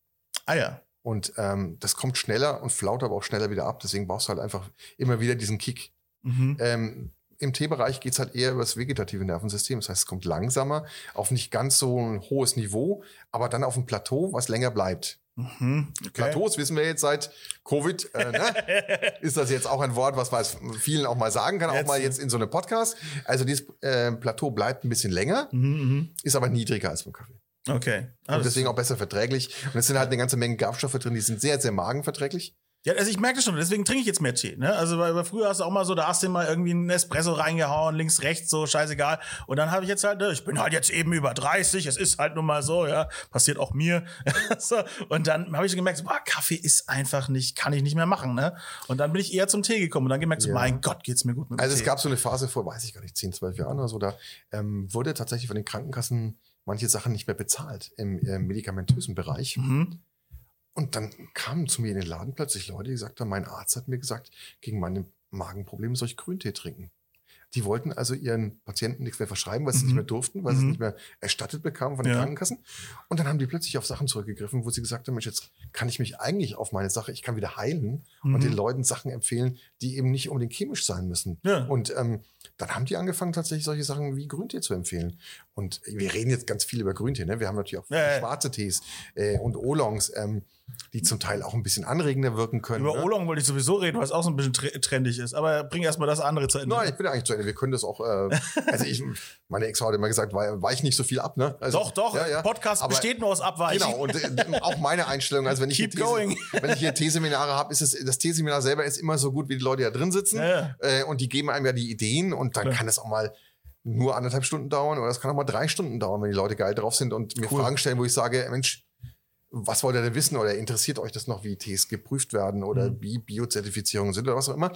Ah ja. Und ähm, das kommt schneller und flaut aber auch schneller wieder ab. Deswegen brauchst du halt einfach immer wieder diesen Kick. Mhm. Ähm, im Teebereich geht es halt eher über das vegetative Nervensystem. Das heißt, es kommt langsamer auf nicht ganz so ein hohes Niveau, aber dann auf ein Plateau, was länger bleibt. Mhm, okay. Plateaus wissen wir jetzt seit Covid. Äh, ne? ist das jetzt auch ein Wort, was man vielen auch mal sagen kann, jetzt. auch mal jetzt in so einem Podcast. Also dieses äh, Plateau bleibt ein bisschen länger, mhm, mhm. ist aber niedriger als beim Kaffee. Okay. und deswegen auch besser verträglich. Und es sind halt eine ganze Menge Gerbstoffe drin, die sind sehr, sehr magenverträglich. Ja, also ich merke das schon, deswegen trinke ich jetzt mehr Tee. Ne? Also weil, weil früher hast du auch mal so, da hast du mal irgendwie einen Espresso reingehauen, links, rechts, so scheißegal. Und dann habe ich jetzt halt, ne, ich bin halt jetzt eben über 30, es ist halt nun mal so, ja, passiert auch mir. so, und dann habe ich so gemerkt, boah, Kaffee ist einfach nicht, kann ich nicht mehr machen. Ne? Und dann bin ich eher zum Tee gekommen und dann gemerkt, so, mein Gott, geht's mir gut mit dem Also Tee. es gab so eine Phase vor, weiß ich gar nicht, 10, 12 Jahren oder so, da ähm, wurde tatsächlich von den Krankenkassen manche Sachen nicht mehr bezahlt im äh, medikamentösen Bereich. Mhm. Und dann kamen zu mir in den Laden plötzlich Leute, die gesagt haben, mein Arzt hat mir gesagt, gegen meine Magenprobleme soll ich Grüntee trinken. Die wollten also ihren Patienten nichts mehr verschreiben, weil sie mhm. nicht mehr durften, weil mhm. sie es nicht mehr erstattet bekamen von den ja. Krankenkassen. Und dann haben die plötzlich auf Sachen zurückgegriffen, wo sie gesagt haben, Mensch, jetzt kann ich mich eigentlich auf meine Sache, ich kann wieder heilen mhm. und den Leuten Sachen empfehlen, die eben nicht unbedingt chemisch sein müssen. Ja. Und ähm, dann haben die angefangen, tatsächlich solche Sachen wie Grüntee zu empfehlen. Und wir reden jetzt ganz viel über Grüntee. Ne? Wir haben natürlich auch ja, schwarze Tees äh, und Oolongs. Ähm, die zum Teil auch ein bisschen anregender wirken können. Über ne? Oolong wollte ich sowieso reden, was auch so ein bisschen trendig ist. Aber bring erst mal das andere zu Ende. Nein, ich bin eigentlich zu Ende. Wir können das auch. Äh, also ich, meine Ex hat immer gesagt, weich nicht so viel ab. Ne? Also, doch, doch. Ja, ja. Podcast Aber, besteht nur aus Abweichen. Genau. Und äh, auch meine Einstellung. Also wenn ich Keep hier going. wenn ich hier Teeseminare habe, ist es das Teeseminar selber ist immer so gut, wie die Leute da drin sitzen. Ja, äh, und die geben einem ja die Ideen und dann kann es auch mal nur anderthalb Stunden dauern oder es kann auch mal drei Stunden dauern, wenn die Leute geil drauf sind und mir cool. Fragen stellen, wo ich sage, Mensch, was wollt ihr denn wissen oder interessiert euch das noch, wie Tees geprüft werden oder mhm. wie Biozertifizierungen sind oder was auch immer?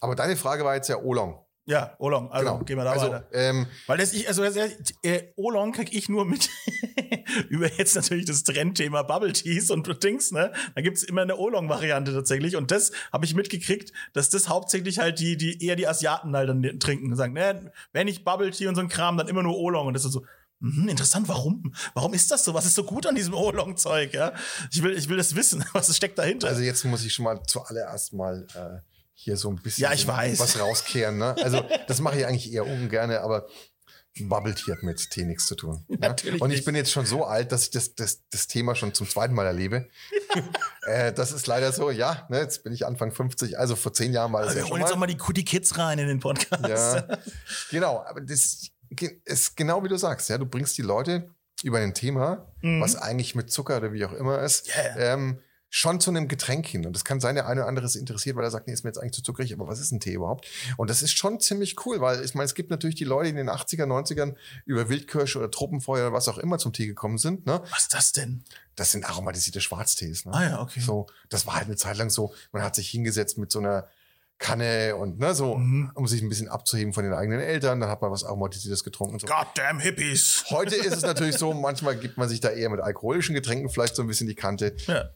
Aber deine Frage war jetzt ja Olong. Ja, Olong. Also genau. gehen wir da also, weiter. Ähm, Weil das ich, also äh, Olong krieg ich nur mit über jetzt natürlich das Trendthema Bubble Teas und Dings, ne? Da gibt's immer eine Olong-Variante tatsächlich. Und das habe ich mitgekriegt, dass das hauptsächlich halt die, die eher die Asiaten halt dann trinken und sagen, ne, wenn ich Bubble Tea und so ein Kram, dann immer nur Olong. Und das ist so, hm, interessant, warum? Warum ist das so? Was ist so gut an diesem Oolong-Zeug? Ja? Ich, will, ich will das wissen. Was steckt dahinter? Also jetzt muss ich schon mal zuallererst mal äh, hier so ein bisschen ja, was rauskehren. Ne? Also das mache ich eigentlich eher ungern, aber Bubble Tea hat mit Tee nichts zu tun. Ne? Und ich bin jetzt schon so alt, dass ich das, das, das Thema schon zum zweiten Mal erlebe. äh, das ist leider so, ja, ne, jetzt bin ich Anfang 50, also vor zehn Jahren war das also ja wir holen jetzt auch mal die, die Kids rein in den Podcast. Ja, genau, aber das, ist genau wie du sagst, ja, du bringst die Leute über ein Thema, mhm. was eigentlich mit Zucker oder wie auch immer ist, yeah. ähm, schon zu einem Getränk hin. Und das kann sein, der eine oder andere ist interessiert, weil er sagt, nee, ist mir jetzt eigentlich zu zuckrig, aber was ist ein Tee überhaupt? Und das ist schon ziemlich cool, weil ich meine, es gibt natürlich die Leute, die in den 80er, 90ern über Wildkirsche oder Tropenfeuer oder was auch immer zum Tee gekommen sind. Ne? Was ist das denn? Das sind aromatisierte Schwarztees. Ne? Ah ja, okay. So, das war halt eine Zeit lang so, man hat sich hingesetzt mit so einer Kanne und ne, so, mhm. um sich ein bisschen abzuheben von den eigenen Eltern. Dann hat man was Aromatisiertes getrunken und so. Goddamn Hippies. Heute ist es natürlich so, manchmal gibt man sich da eher mit alkoholischen Getränken vielleicht so ein bisschen die Kante. Ja.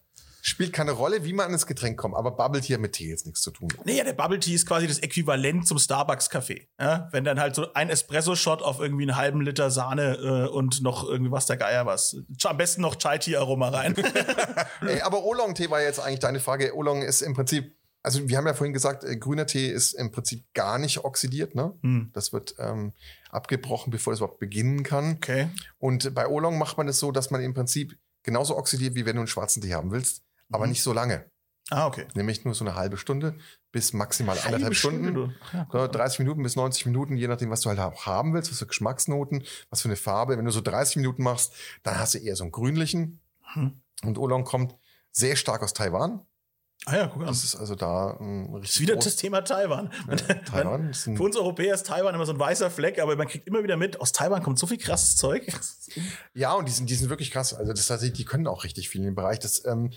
Spielt keine Rolle, wie man an das Getränk kommt, aber Bubble Tea hat mit Tee jetzt nichts zu tun. Nee, ja, der Bubble Tea ist quasi das Äquivalent zum Starbucks-Kaffee. Ja? Wenn dann halt so ein Espresso-Shot auf irgendwie einen halben Liter Sahne äh, und noch irgendwie was der Geier was. Am besten noch Chai-Tea-Aroma rein. Ey, aber Oolong-Tee war jetzt eigentlich deine Frage. Oolong ist im Prinzip also wir haben ja vorhin gesagt, äh, grüner Tee ist im Prinzip gar nicht oxidiert. Ne? Hm. Das wird ähm, abgebrochen, bevor es überhaupt beginnen kann. Okay. Und bei Oolong macht man es so, dass man im Prinzip genauso oxidiert, wie wenn du einen schwarzen Tee haben willst, aber mhm. nicht so lange. Ah, okay. Nämlich nur so eine halbe Stunde bis maximal halbe anderthalb Stunden. Ja, 30 Minuten bis 90 Minuten, je nachdem, was du halt auch haben willst, was für Geschmacksnoten, was für eine Farbe. Wenn du so 30 Minuten machst, dann hast du eher so einen grünlichen. Hm. Und Oolong kommt sehr stark aus Taiwan. Ah ja, guck an. Das ist also da ein richtig. Das ist wieder das Thema Taiwan. Ja, Taiwan ist für uns Europäer ist Taiwan immer so ein weißer Fleck, aber man kriegt immer wieder mit, aus Taiwan kommt so viel krasses Zeug. Ja, und die sind, die sind wirklich krass. Also das tatsächlich, die können auch richtig viel in dem Bereich. Das, ähm,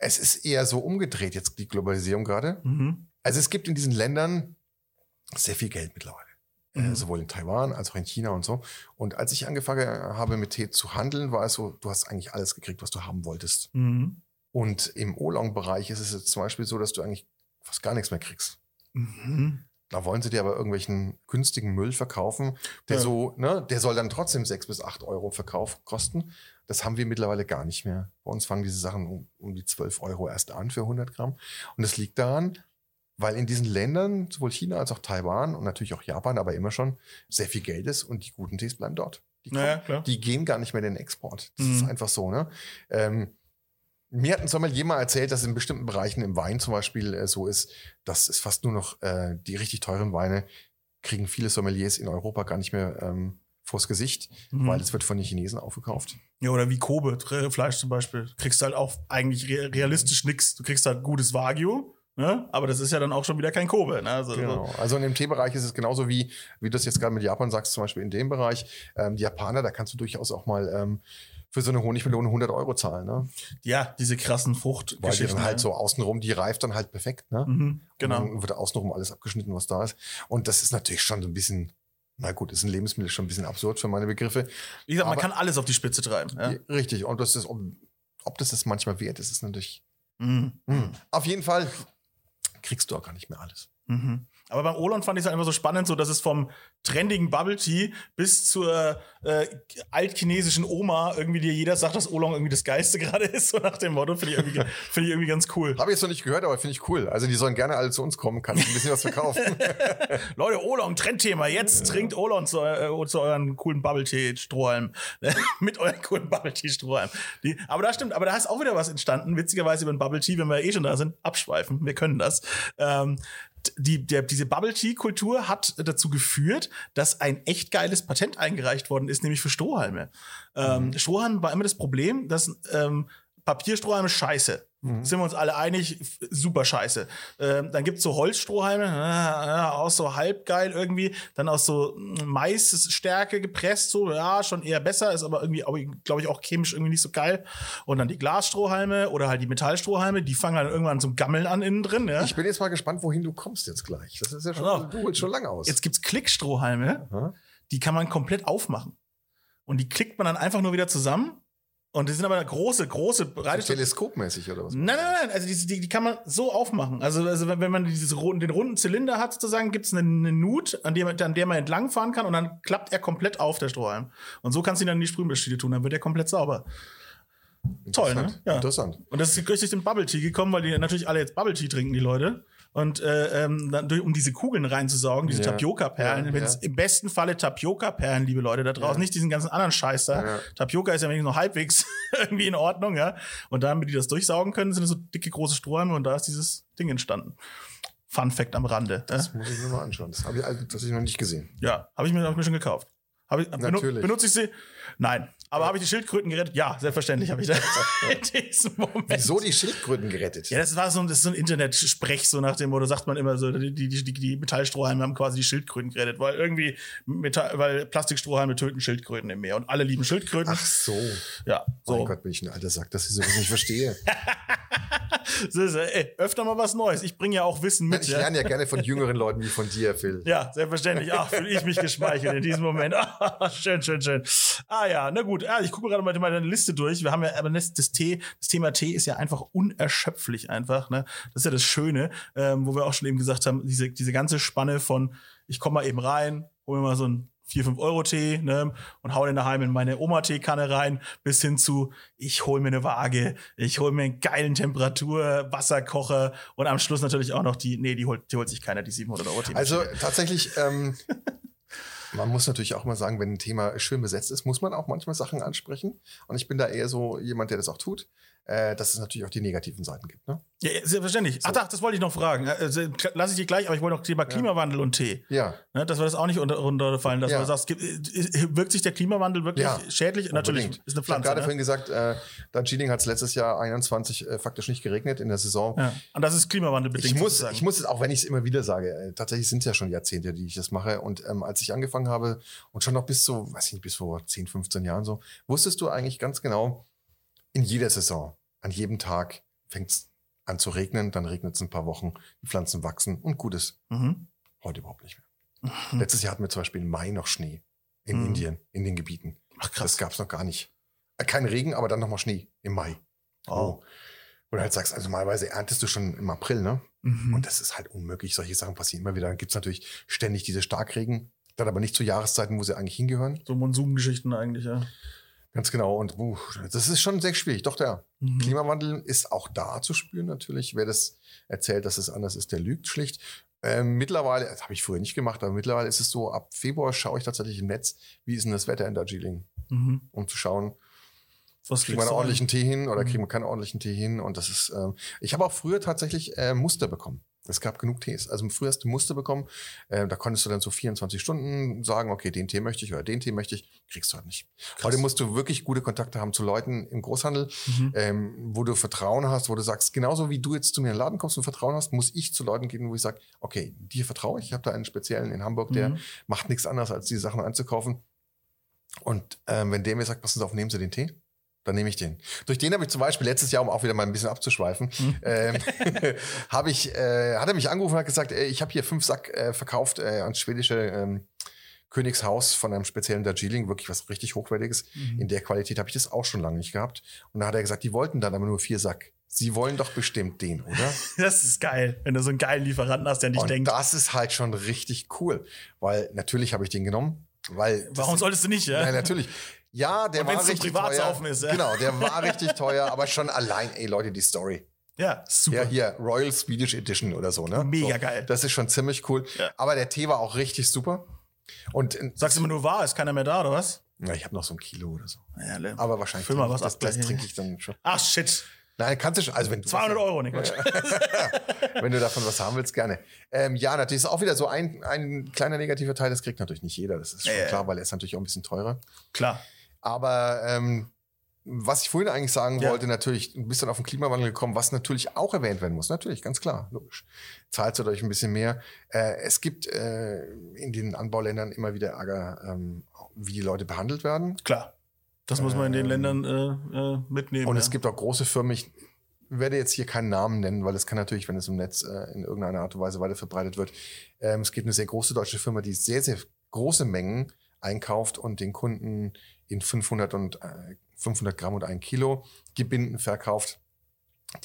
es ist eher so umgedreht jetzt die Globalisierung gerade. Mhm. Also es gibt in diesen Ländern sehr viel Geld mittlerweile. äh, mhm. sowohl in Taiwan als auch in China und so. Und als ich angefangen habe, mit Tee zu handeln, war es so, du hast eigentlich alles gekriegt, was du haben wolltest. Mhm. Und im Oolong-Bereich ist es jetzt zum Beispiel so, dass du eigentlich fast gar nichts mehr kriegst. Mhm. Da wollen sie dir aber irgendwelchen günstigen Müll verkaufen, der ja. so, ne, der soll dann trotzdem sechs bis acht Euro Verkauf kosten. Das haben wir mittlerweile gar nicht mehr. Bei uns fangen diese Sachen um, um die zwölf Euro erst an für 100 Gramm. Und das liegt daran, weil in diesen Ländern, sowohl China als auch Taiwan und natürlich auch Japan, aber immer schon, sehr viel Geld ist und die guten Tees bleiben dort. Die, kommen, naja, die gehen gar nicht mehr in den Export. Das mhm. ist einfach so, ne? Ähm, mir hat ein Sommelier mal erzählt, dass in bestimmten Bereichen im Wein zum Beispiel äh, so ist, dass es fast nur noch äh, die richtig teuren Weine kriegen viele Sommeliers in Europa gar nicht mehr ähm, vors Gesicht, mhm. weil es wird von den Chinesen aufgekauft. Ja, oder wie Kobe, Fleisch zum Beispiel. Du kriegst halt auch eigentlich realistisch nichts. Du kriegst halt gutes Wagyu, Ne? Aber das ist ja dann auch schon wieder kein Kobe. Ne? Also, genau. also in dem Teebereich ist es genauso wie, wie du das jetzt gerade mit Japan sagst, zum Beispiel in dem Bereich. Ähm, die Japaner, da kannst du durchaus auch mal ähm, für so eine Honigmelone 100 Euro zahlen. Ne? Ja, diese krassen Fruchtgeschichten. Weil die dann halt so außenrum, die reift dann halt perfekt. Ne? Mhm, genau. Und dann wird außenrum alles abgeschnitten, was da ist. Und das ist natürlich schon so ein bisschen na gut, ist ein Lebensmittel schon ein bisschen absurd für meine Begriffe. Wie gesagt, man kann alles auf die Spitze treiben. Ja? Richtig. Und das ist, ob, ob das das manchmal wert ist, ist natürlich. Mhm. Mhm. Auf jeden Fall kriegst du auch gar nicht mehr alles. Mhm. Aber beim Olon fand ich es einfach so spannend, so dass es vom trendigen Bubble Tea bis zur äh, altchinesischen Oma irgendwie dir jeder sagt, dass Olong irgendwie das Geiste gerade ist, so nach dem Motto. Finde ich, irgendwie, find ich irgendwie ganz cool. Habe ich jetzt noch nicht gehört, aber finde ich cool. Also die sollen gerne alle zu uns kommen, kann ich ein bisschen was verkaufen. Leute, Olong, Trendthema. Jetzt ja. trinkt Olong zu, äh, zu euren coolen Bubble Tea Strohhalm. Mit euren coolen Bubble Tea Strohhalm. Die, aber da stimmt, aber da ist auch wieder was entstanden, witzigerweise über den Bubble Tea, wenn wir eh schon da sind, abschweifen. Wir können das. Ähm, die, der, diese Bubble Tea Kultur hat dazu geführt, dass ein echt geiles Patent eingereicht worden ist, nämlich für Strohhalme. Ähm, mhm. Strohhalm war immer das Problem, dass ähm, Papierstrohhalme scheiße. Mhm. Sind wir uns alle einig, super scheiße. Ähm, dann gibt's so Holzstrohhalme, äh, auch so halbgeil irgendwie. Dann aus so Maisstärke gepresst, so, ja, schon eher besser, ist aber irgendwie, glaube ich, auch chemisch irgendwie nicht so geil. Und dann die Glasstrohhalme oder halt die Metallstrohhalme, die fangen dann irgendwann zum Gammeln an innen drin. Ja? Ich bin jetzt mal gespannt, wohin du kommst jetzt gleich. Das ist ja schon, genau. du holst schon lange aus. Jetzt gibt's Klickstrohhalme, mhm. die kann man komplett aufmachen. Und die klickt man dann einfach nur wieder zusammen und die sind aber große, große, breite. So teleskopmäßig oder was? Nein, nein, nein. Also die, die, die kann man so aufmachen. Also, also wenn man diese, den runden Zylinder hat, sozusagen, gibt es eine, eine Nut, an der, an der man entlangfahren kann und dann klappt er komplett auf, der Strohhalm. Und so kannst du ihn dann in die Sprühmaschine tun, dann wird er komplett sauber. Toll, ne? Ja. Interessant. Und das ist richtig den Bubble Tea gekommen, weil die natürlich alle jetzt Bubble Tea trinken, die Leute und äh, ähm, um diese Kugeln reinzusaugen, diese ja. Tapioca-Perlen. Ja, ja. Im besten Falle Tapioca-Perlen, liebe Leute da draußen, nicht diesen ganzen anderen Scheiß da. Tapioca ist ja wenigstens noch halbwegs irgendwie in Ordnung, ja. Und damit die das durchsaugen können, sind so dicke große Strohhalme und da ist dieses Ding entstanden. Fun Fact am Rande. Das muss ich mir mal anschauen. Das habe ich, also, das ich noch nicht gesehen. Ja, habe ich, mir, hab ich mir schon gekauft. Hab ich, Natürlich. Benutze ich sie? Nein. Aber habe ich die Schildkröten gerettet? Ja, selbstverständlich habe ich das in diesem Moment. Wieso die Schildkröten gerettet? Ja, das war so, das ist so ein Internet-Sprech, so nach dem Motto, sagt man immer so, die, die, die, die Metallstrohhalme haben quasi die Schildkröten gerettet, weil irgendwie Metall, weil Plastikstrohhalme töten Schildkröten im Meer und alle lieben Schildkröten. Ach so. Ja, so. Mein Gott, bin ich ein alter Sack, dass ich sowas nicht verstehe. ist, ey, öfter mal was Neues. Ich bringe ja auch Wissen mit. Ich lerne ja gerne von jüngeren Leuten wie von dir, Phil. Ja, selbstverständlich. Ach, fühle ich mich geschmeichelt in diesem Moment. schön, schön, schön. Ah ja, na gut. Ja, ich gucke gerade mal meine Liste durch. Wir haben ja, aber das, Tee, das Thema Tee ist ja einfach unerschöpflich einfach. Ne? Das ist ja das Schöne, ähm, wo wir auch schon eben gesagt haben, diese, diese ganze Spanne von, ich komme mal eben rein, hol mir mal so ein 4, 5 Euro Tee ne, und hau den daheim in meine Oma-Teekanne rein, bis hin zu, ich hol mir eine Waage, ich hol mir einen geilen Temperatur-Wasserkocher und am Schluss natürlich auch noch die, nee, die holt, die holt sich keiner, die 700 Euro Tee. Also tatsächlich, ähm, man muss natürlich auch mal sagen, wenn ein Thema schön besetzt ist, muss man auch manchmal Sachen ansprechen. Und ich bin da eher so jemand, der das auch tut äh, dass es natürlich auch die negativen Seiten gibt. Ne? Ja, selbstverständlich. So. Ach, das wollte ich noch fragen. Also, lass ich dir gleich, aber ich wollte noch Thema Klimawandel ja. und Tee. Ja. Ne, dass wir das auch nicht unter, unterfallen, dass ja. du sagst, wirkt sich der Klimawandel wirklich ja. schädlich? Natürlich, ist eine Pflanze. Ich habe gerade ne? vorhin gesagt, äh, Darjeeling hat es letztes Jahr 21 äh, faktisch nicht geregnet in der Saison. Ja. Und das ist klimawandelbedingt. Ich muss, ich muss es, auch wenn ich es immer wieder sage, äh, tatsächlich sind es ja schon Jahrzehnte, die ich das mache. Und ähm, als ich angefangen habe und schon noch bis so, weiß ich nicht, bis vor 10, 15 Jahren so, wusstest du eigentlich ganz genau, in jeder Saison an jedem Tag fängt es an zu regnen, dann regnet es ein paar Wochen, die Pflanzen wachsen und gut ist. Mhm. Heute überhaupt nicht mehr. Mhm. Letztes Jahr hatten wir zum Beispiel im Mai noch Schnee in Mhm. Indien, in den Gebieten. Ach Das gab es noch gar nicht. Äh, Kein Regen, aber dann nochmal Schnee im Mai. Oh. Wo du halt sagst, also normalerweise erntest du schon im April, ne? Mhm. Und das ist halt unmöglich. Solche Sachen passieren immer wieder. Dann gibt es natürlich ständig diese Starkregen. Dann aber nicht zu Jahreszeiten, wo sie eigentlich hingehören. so Monsungeschichten eigentlich, ja. Ganz genau. Und uh, das ist schon sehr schwierig. Doch, der Mhm. Klimawandel ist auch da zu spüren natürlich. Wer das erzählt, dass es anders ist, der lügt schlicht. Ähm, mittlerweile, das habe ich früher nicht gemacht, aber mittlerweile ist es so, ab Februar schaue ich tatsächlich im Netz, wie ist denn das Wetter in Darjeeling, Mhm. um zu schauen, Was kriegen wir einen ordentlichen Tee hin oder Mhm. kriegen wir keinen ordentlichen Tee hin. Und das ist, ähm, ich habe auch früher tatsächlich äh, Muster bekommen. Es gab genug Tees. Also früher hast du Muster bekommen. Äh, da konntest du dann so 24 Stunden sagen, okay, den Tee möchte ich oder den Tee möchte ich. Kriegst du halt nicht. Heute musst du wirklich gute Kontakte haben zu Leuten im Großhandel, Mhm. ähm, wo du Vertrauen hast, wo du sagst, genauso wie du jetzt zu mir in den Laden kommst und Vertrauen hast, muss ich zu Leuten gehen, wo ich sage, okay, dir vertraue ich. Ich habe da einen speziellen in Hamburg, der Mhm. macht nichts anderes, als diese Sachen einzukaufen. Und ähm, wenn der mir sagt, passen Sie auf, nehmen Sie den Tee, dann nehme ich den. Durch den habe ich zum Beispiel letztes Jahr, um auch wieder mal ein bisschen abzuschweifen, Mhm. ähm, habe ich, äh, hat er mich angerufen und hat gesagt, äh, ich habe hier fünf Sack äh, verkauft äh, ans schwedische ähm, Königshaus von einem speziellen Darjeeling, wirklich was richtig Hochwertiges. Mhm. In der Qualität habe ich das auch schon lange nicht gehabt. Und da hat er gesagt, die wollten dann aber nur vier Sack. Sie wollen doch bestimmt den, oder? Das ist geil, wenn du so einen geilen Lieferanten hast, der und denkt. das ist halt schon richtig cool. Weil natürlich habe ich den genommen. Weil Warum solltest du nicht, ja? Nein, natürlich. Ja, der Und war richtig teuer. ist, ja. Genau, der war richtig teuer, aber schon allein, ey Leute, die Story. Ja, super. Ja, hier, Royal Swedish Edition oder so, ne? Mega so, geil. Das ist schon ziemlich cool. Ja. Aber der Tee war auch richtig super. Und äh, Sagst du immer nur wahr, ist keiner mehr da, oder was? ja, ich habe noch so ein Kilo oder so. Ja, le- Aber wahrscheinlich Füll mal was das, ab das trinke ich dann schon. Ach, shit. Nein, kannst du schon. Also wenn du 200 Euro, ne Quatsch. wenn du davon was haben willst, gerne. Ähm, ja, natürlich ist auch wieder so ein, ein kleiner negativer Teil, das kriegt natürlich nicht jeder. Das ist schon Ja, ja. klar, weil er ist natürlich auch ein bisschen teurer. Klar. Aber ähm, was ich vorhin eigentlich sagen Ja. wollte, natürlich, du bist dann auf den Klimawandel gekommen, was natürlich auch erwähnt werden muss. Natürlich, ganz klar, logisch. Zahlt euch ein bisschen mehr. Äh, es gibt äh, in den Anbauländern immer wieder Ärger, ähm, wie die Leute behandelt werden. Klar. Das muss man in den Ähm, Ländern äh, äh, mitnehmen. Und ja. es gibt auch große Firmen, ich werde jetzt hier keinen Namen nennen, weil es kann natürlich, wenn es im Netz äh, in irgendeiner Art und Weise weiter verbreitet wird. Ähm, es gibt eine sehr große deutsche Firma, die sehr, sehr große Mengen einkauft und den Kunden in 500 und äh, 500 Gramm und ein Kilo Gebinden verkauft,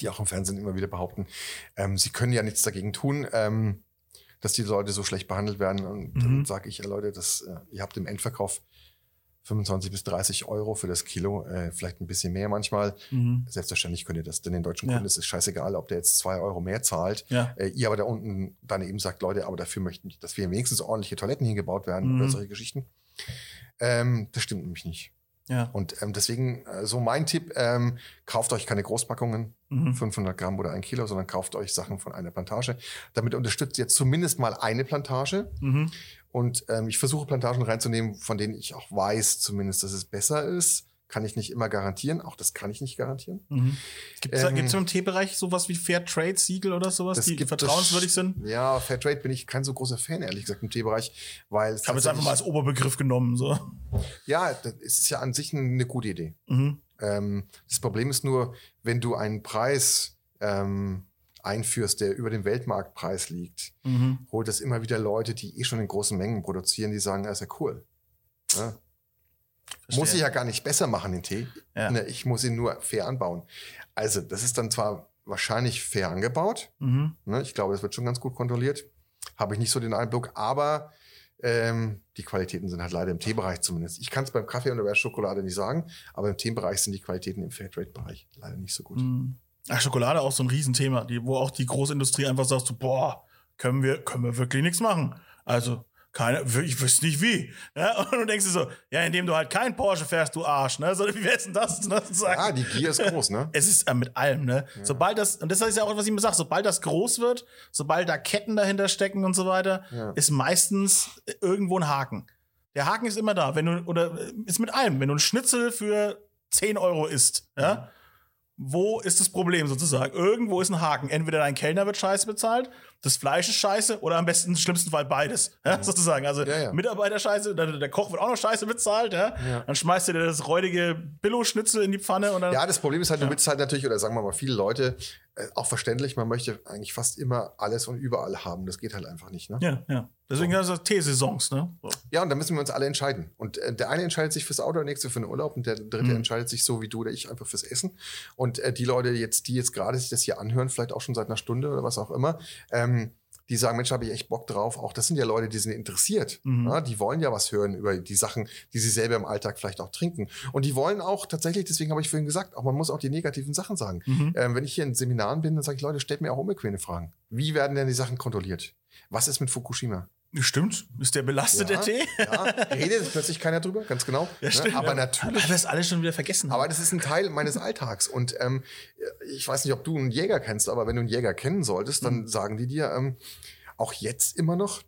die auch im Fernsehen immer wieder behaupten, ähm, sie können ja nichts dagegen tun, ähm, dass die Leute so schlecht behandelt werden. Und Mhm. dann sage ich, ja, Leute, das, äh, ihr habt im Endverkauf 25 bis 30 Euro für das Kilo, äh, vielleicht ein bisschen mehr manchmal. Mhm. Selbstverständlich könnt ihr das, denn den deutschen Ja. Kunden ist es scheißegal, ob der jetzt zwei Euro mehr zahlt. Ja. Äh, ihr aber da unten dann eben sagt, Leute, aber dafür möchten, wir, dass wir wenigstens ordentliche Toiletten hingebaut werden Mhm. oder solche Geschichten. Ähm, das stimmt nämlich nicht. Ja. Und ähm, deswegen, äh, so mein Tipp, ähm, kauft euch keine Großpackungen, Mhm. 500 Gramm oder ein Kilo, sondern kauft euch Sachen von einer Plantage. Damit unterstützt ihr zumindest mal eine Plantage. Mhm. Und ähm, ich versuche Plantagen reinzunehmen, von denen ich auch weiß zumindest, dass es besser ist. Kann ich nicht immer garantieren. Auch das kann ich nicht garantieren. Mhm. Gibt es Ähm, im Teebereich sowas wie Fair Trade Siegel oder sowas, die es- vertrauenswürdig sind? Ja, Fairtrade bin ich kein so großer Fan, ehrlich gesagt, im Teebereich, weil es Ich habe jetzt einfach mal als Oberbegriff genommen. So. Ja, das ist ja an sich eine gute Idee. Mhm. Ähm, das Problem ist nur, wenn du einen Preis ähm, einführst, der über dem Weltmarktpreis liegt, Mhm. holt das immer wieder Leute, die eh schon in großen Mengen produzieren, die sagen, das ist ja cool. Ja, muss ich ja gar nicht besser machen, den Tee. Ja. Ne, ich muss ihn nur fair anbauen. Also, das ist dann zwar wahrscheinlich fair angebaut, Mhm. Ne? Ich glaube, das wird schon ganz gut kontrolliert. Habe ich nicht so den Eindruck, aber ähm, die Qualitäten sind halt leider im Teebereich zumindest. Ich kann es beim Kaffee und bei der Schokolade nicht sagen, aber im Teebereich sind die Qualitäten im Fairtrade-Bereich leider nicht so gut. Mhm. Ach, Schokolade auch so ein Riesenthema, die, wo auch die Großindustrie einfach sagt, so, boah, können wir, können wir wirklich nichts machen. Also, keine, ich wüsste nicht wie. Ja, und du denkst dir so, ja, indem du halt kein Porsche fährst, du Arsch, ne? So, wie wär's denn das? Ne? zu sagen? Ah, die Gier ist groß, ne? Es ist äh, mit allem, ne? Sobald das, und das ist ja auch, was ich immer sage, sobald das groß wird, sobald da Ketten dahinter stecken und so weiter, Ja. ist meistens irgendwo ein Haken. Der Haken ist immer da. Wenn du, oder äh, ist mit allem, wenn du ein Schnitzel für 10 Euro isst, ja, wo ist das Problem sozusagen? Irgendwo ist ein Haken. Entweder dein Kellner wird scheiße bezahlt, das Fleisch ist scheiße oder am besten im schlimmsten Fall beides, ja, sozusagen. Also Ja, ja. Mitarbeiter scheiße, der, der Koch wird auch noch scheiße bezahlt, ja. Dann schmeißt du dir das räudige Billo-Schnitzel in die Pfanne und dann Ja, das Problem ist halt, du willst halt natürlich, oder sagen wir mal, viele Leute äh, auch verständlich, man möchte eigentlich fast immer alles und überall haben. Das geht halt einfach nicht. Ne? Ja, ja. Deswegen so. das T-Saisons, ne? So. Ja, und da müssen wir uns alle entscheiden. Und äh, der eine entscheidet sich fürs Auto, der nächste für den Urlaub und der dritte mhm. entscheidet sich so wie du oder ich einfach fürs Essen. Und äh, die Leute jetzt, die jetzt gerade sich das hier anhören, vielleicht auch schon seit einer Stunde oder was auch immer, ähm, die sagen, Mensch, habe ich echt Bock drauf. Auch das sind ja Leute, die sind interessiert. Mhm. Ja, die wollen ja was hören über die Sachen, die sie selber im Alltag vielleicht auch trinken. Und die wollen auch tatsächlich, deswegen habe ich vorhin gesagt, auch man muss auch die negativen Sachen sagen. Mhm. Ähm, wenn ich hier in Seminaren bin, dann sage ich, Leute, stellt mir auch unbequeme Fragen. Wie werden denn die Sachen kontrolliert? Was ist mit Fukushima? Stimmt. Ist der belastet, ja, der Tee? Ja, redet plötzlich keiner drüber, ganz genau. Ja, ne? stimmt, aber ja. natürlich. Aber das alles schon wieder vergessen. Aber das ist ein Teil meines Alltags. Und ähm, ich weiß nicht, ob du einen Jäger kennst, aber wenn du einen Jäger kennen solltest, dann mhm. sagen die dir, ähm, auch jetzt immer noch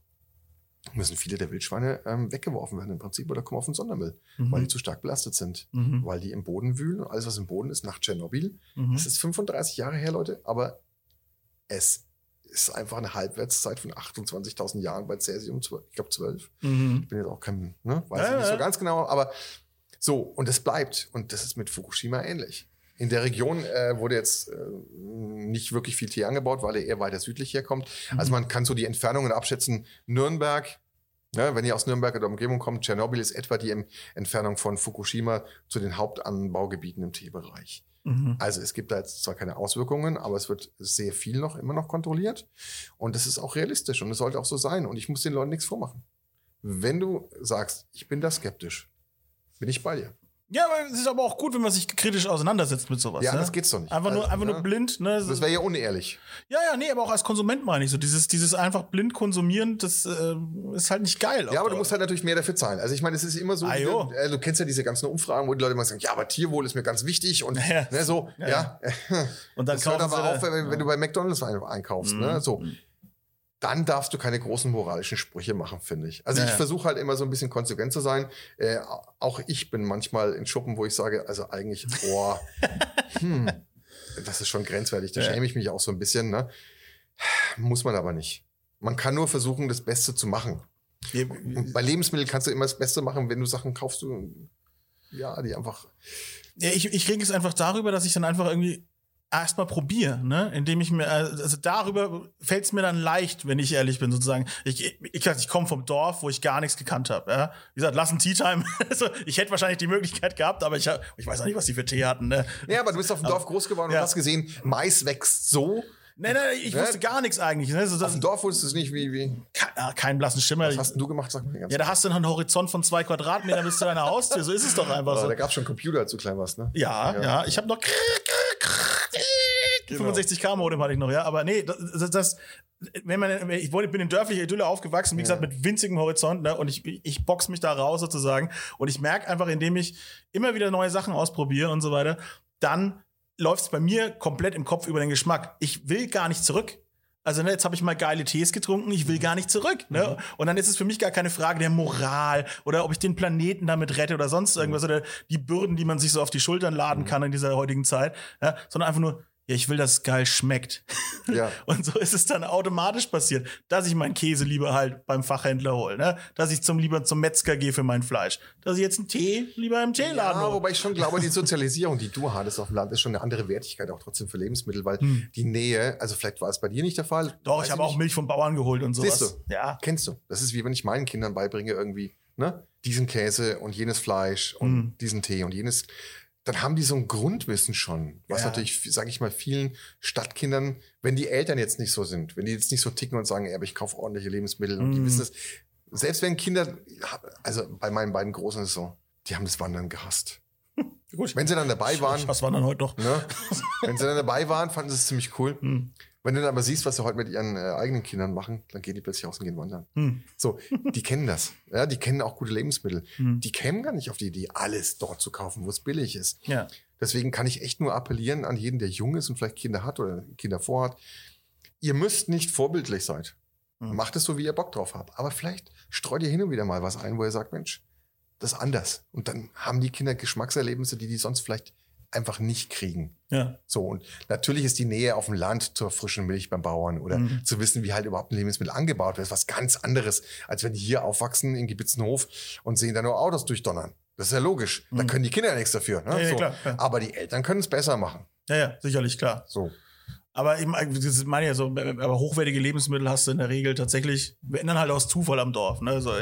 müssen viele der Wildschweine ähm, weggeworfen werden im Prinzip oder kommen auf den Sondermüll, mhm. weil die zu stark belastet sind, mhm. weil die im Boden wühlen. Alles, was im Boden ist, nach Tschernobyl. Mhm. Das ist 35 Jahre her, Leute, aber es ist einfach eine Halbwertszeit von 28.000 Jahren bei Cäsium, ich glaube 12. Mhm. Ich bin jetzt auch kein, ne, weiß ja, nicht so ganz genau, aber so, und es bleibt. Und das ist mit Fukushima ähnlich. In der Region äh, wurde jetzt äh, nicht wirklich viel Tee angebaut, weil er eher weiter südlich herkommt. Mhm. Also man kann so die Entfernungen abschätzen. Nürnberg, ja, wenn ihr aus Nürnberg oder Umgebung kommt, Tschernobyl ist etwa die Entfernung von Fukushima zu den Hauptanbaugebieten im Teebereich. Mhm. Also es gibt da jetzt zwar keine Auswirkungen, aber es wird sehr viel noch immer noch kontrolliert. Und das ist auch realistisch und es sollte auch so sein. Und ich muss den Leuten nichts vormachen. Wenn du sagst, ich bin da skeptisch, bin ich bei dir. Ja, aber es ist aber auch gut, wenn man sich kritisch auseinandersetzt mit sowas. Ja, ne? das geht's doch nicht. Einfach nur, also, einfach ja. nur blind. Ne? Das wäre ja unehrlich. Ja, ja, nee, aber auch als Konsument meine ich so. Dieses, dieses einfach blind konsumieren, das äh, ist halt nicht geil. Ja, aber du musst halt natürlich mehr dafür zahlen. Also ich meine, es ist immer so, ah, du, äh, du kennst ja diese ganzen Umfragen, wo die Leute immer sagen, ja, aber Tierwohl ist mir ganz wichtig und ja. ne, so, ja. ja. Und dann das hört aber auf, wenn, wenn, du bei McDonalds einkaufst. Ne? Mhm. Ne? So. Mhm dann darfst du keine großen moralischen Sprüche machen, finde ich. Also ja, ich versuche halt immer so ein bisschen konsequent zu sein. Äh, auch ich bin manchmal in Schuppen, wo ich sage, also eigentlich, boah, hm, das ist schon grenzwertig. Da ja. schäme ich mich auch so ein bisschen. Ne? Muss man aber nicht. Man kann nur versuchen, das Beste zu machen. Ja, bei Lebensmitteln kannst du immer das Beste machen, wenn du Sachen kaufst, du, ja, die einfach. Ja, ich, ich rege es einfach darüber, dass ich dann einfach irgendwie erstmal probiere, ne? Indem ich mir, also darüber fällt es mir dann leicht, wenn ich ehrlich bin, sozusagen. Ich, ich, ich, ich komme vom Dorf, wo ich gar nichts gekannt habe. Ja? Wie gesagt, lass ein Tea Time. also, ich hätte wahrscheinlich die Möglichkeit gehabt, aber ich, hab, ich weiß auch nicht, was die für Tee hatten. Ne? Ja, aber du bist auf dem Dorf groß geworden ja. und hast gesehen, Mais wächst so. Nein, nein, ich ne? wusste gar nichts eigentlich. Ne? So, Auf dem Dorf wusstest du es nicht, wie, wie. Kein, keinen blassen Schimmer. Was hast du gemacht? Sag mal ganz ja, da hast du einen Horizont von zwei Quadratmetern bis zu deiner Haustür. So ist es doch einfach so. Da gab es schon Computer, als du klein warst, ne? Ja, ja. ja. Ich habe noch genau. 65k-Modem hatte ich noch, ja. Aber nee, das, das wenn man, ich wurde, bin in dörflicher Idylle aufgewachsen, wie ja. gesagt, mit winzigem Horizont, ne, und ich, ich box mich da raus sozusagen. Und ich merke einfach, indem ich immer wieder neue Sachen ausprobiere und so weiter, dann läuft es bei mir komplett im Kopf über den Geschmack. Ich will gar nicht zurück. Also ne, jetzt habe ich mal geile Tees getrunken, ich will gar nicht zurück. Ne? Mhm. Und dann ist es für mich gar keine Frage der Moral oder ob ich den Planeten damit rette oder sonst irgendwas mhm. oder die Bürden, die man sich so auf die Schultern laden mhm. kann in dieser heutigen Zeit, ja? sondern einfach nur, ja, ich will, dass es geil schmeckt. Ja. Und so ist es dann automatisch passiert, dass ich meinen Käse lieber halt beim Fachhändler hole, ne? dass ich zum lieber zum Metzger gehe für mein Fleisch, dass ich jetzt einen Tee lieber im Teeladen ja, wobei ich schon glaube, die Sozialisierung, die du hattest auf dem Land, ist schon eine andere Wertigkeit auch trotzdem für Lebensmittel, weil hm. die Nähe, also vielleicht war es bei dir nicht der Fall. Doch, ich habe auch Milch vom Bauern geholt und sowas. Siehst du? Ja. Kennst du? Das ist wie wenn ich meinen Kindern beibringe irgendwie, ne? Diesen Käse und jenes Fleisch und hm. diesen Tee und jenes dann haben die so ein Grundwissen schon, was ja. natürlich, sage ich mal, vielen Stadtkindern, wenn die Eltern jetzt nicht so sind, wenn die jetzt nicht so ticken und sagen, ey, aber ich kaufe ordentliche Lebensmittel mm. und die mhm. wissen es, selbst wenn Kinder, also bei meinen beiden Großen ist es so, die haben das Wandern gehasst. Gut. Wenn sie dann dabei waren. Was wandern heute doch? Ne, wenn sie dann dabei waren, fanden sie es ziemlich cool. Mm. Wenn du dann aber siehst, was sie heute mit ihren äh, eigenen Kindern machen, dann gehen die plötzlich aus und gehen wandern. Hm. So, die kennen das. Ja, die kennen auch gute Lebensmittel. Hm. Die kämen gar nicht auf die Idee, alles dort zu kaufen, wo es billig ist. Ja. Deswegen kann ich echt nur appellieren an jeden, der jung ist und vielleicht Kinder hat oder Kinder vorhat. Ihr müsst nicht vorbildlich sein. Hm. Macht es so, wie ihr Bock drauf habt. Aber vielleicht streut ihr hin und wieder mal was ein, wo ihr sagt, Mensch, das ist anders. Und dann haben die Kinder Geschmackserlebnisse, die die sonst vielleicht einfach nicht kriegen. Ja. So, und natürlich ist die Nähe auf dem Land zur frischen Milch beim Bauern oder mhm. zu wissen, wie halt überhaupt ein Lebensmittel angebaut wird, was ganz anderes, als wenn die hier aufwachsen in Gebitzenhof und sehen da nur Autos durchdonnern. Das ist ja logisch. Mhm. Da können die Kinder nichts dafür. Ne? Ja, ja, so. klar, ja. Aber die Eltern können es besser machen. Ja, ja, sicherlich, klar. So. Aber ich meine, das meine ja so, aber hochwertige Lebensmittel hast du in der Regel tatsächlich, wenn dann halt aus Zufall am Dorf, ne? So,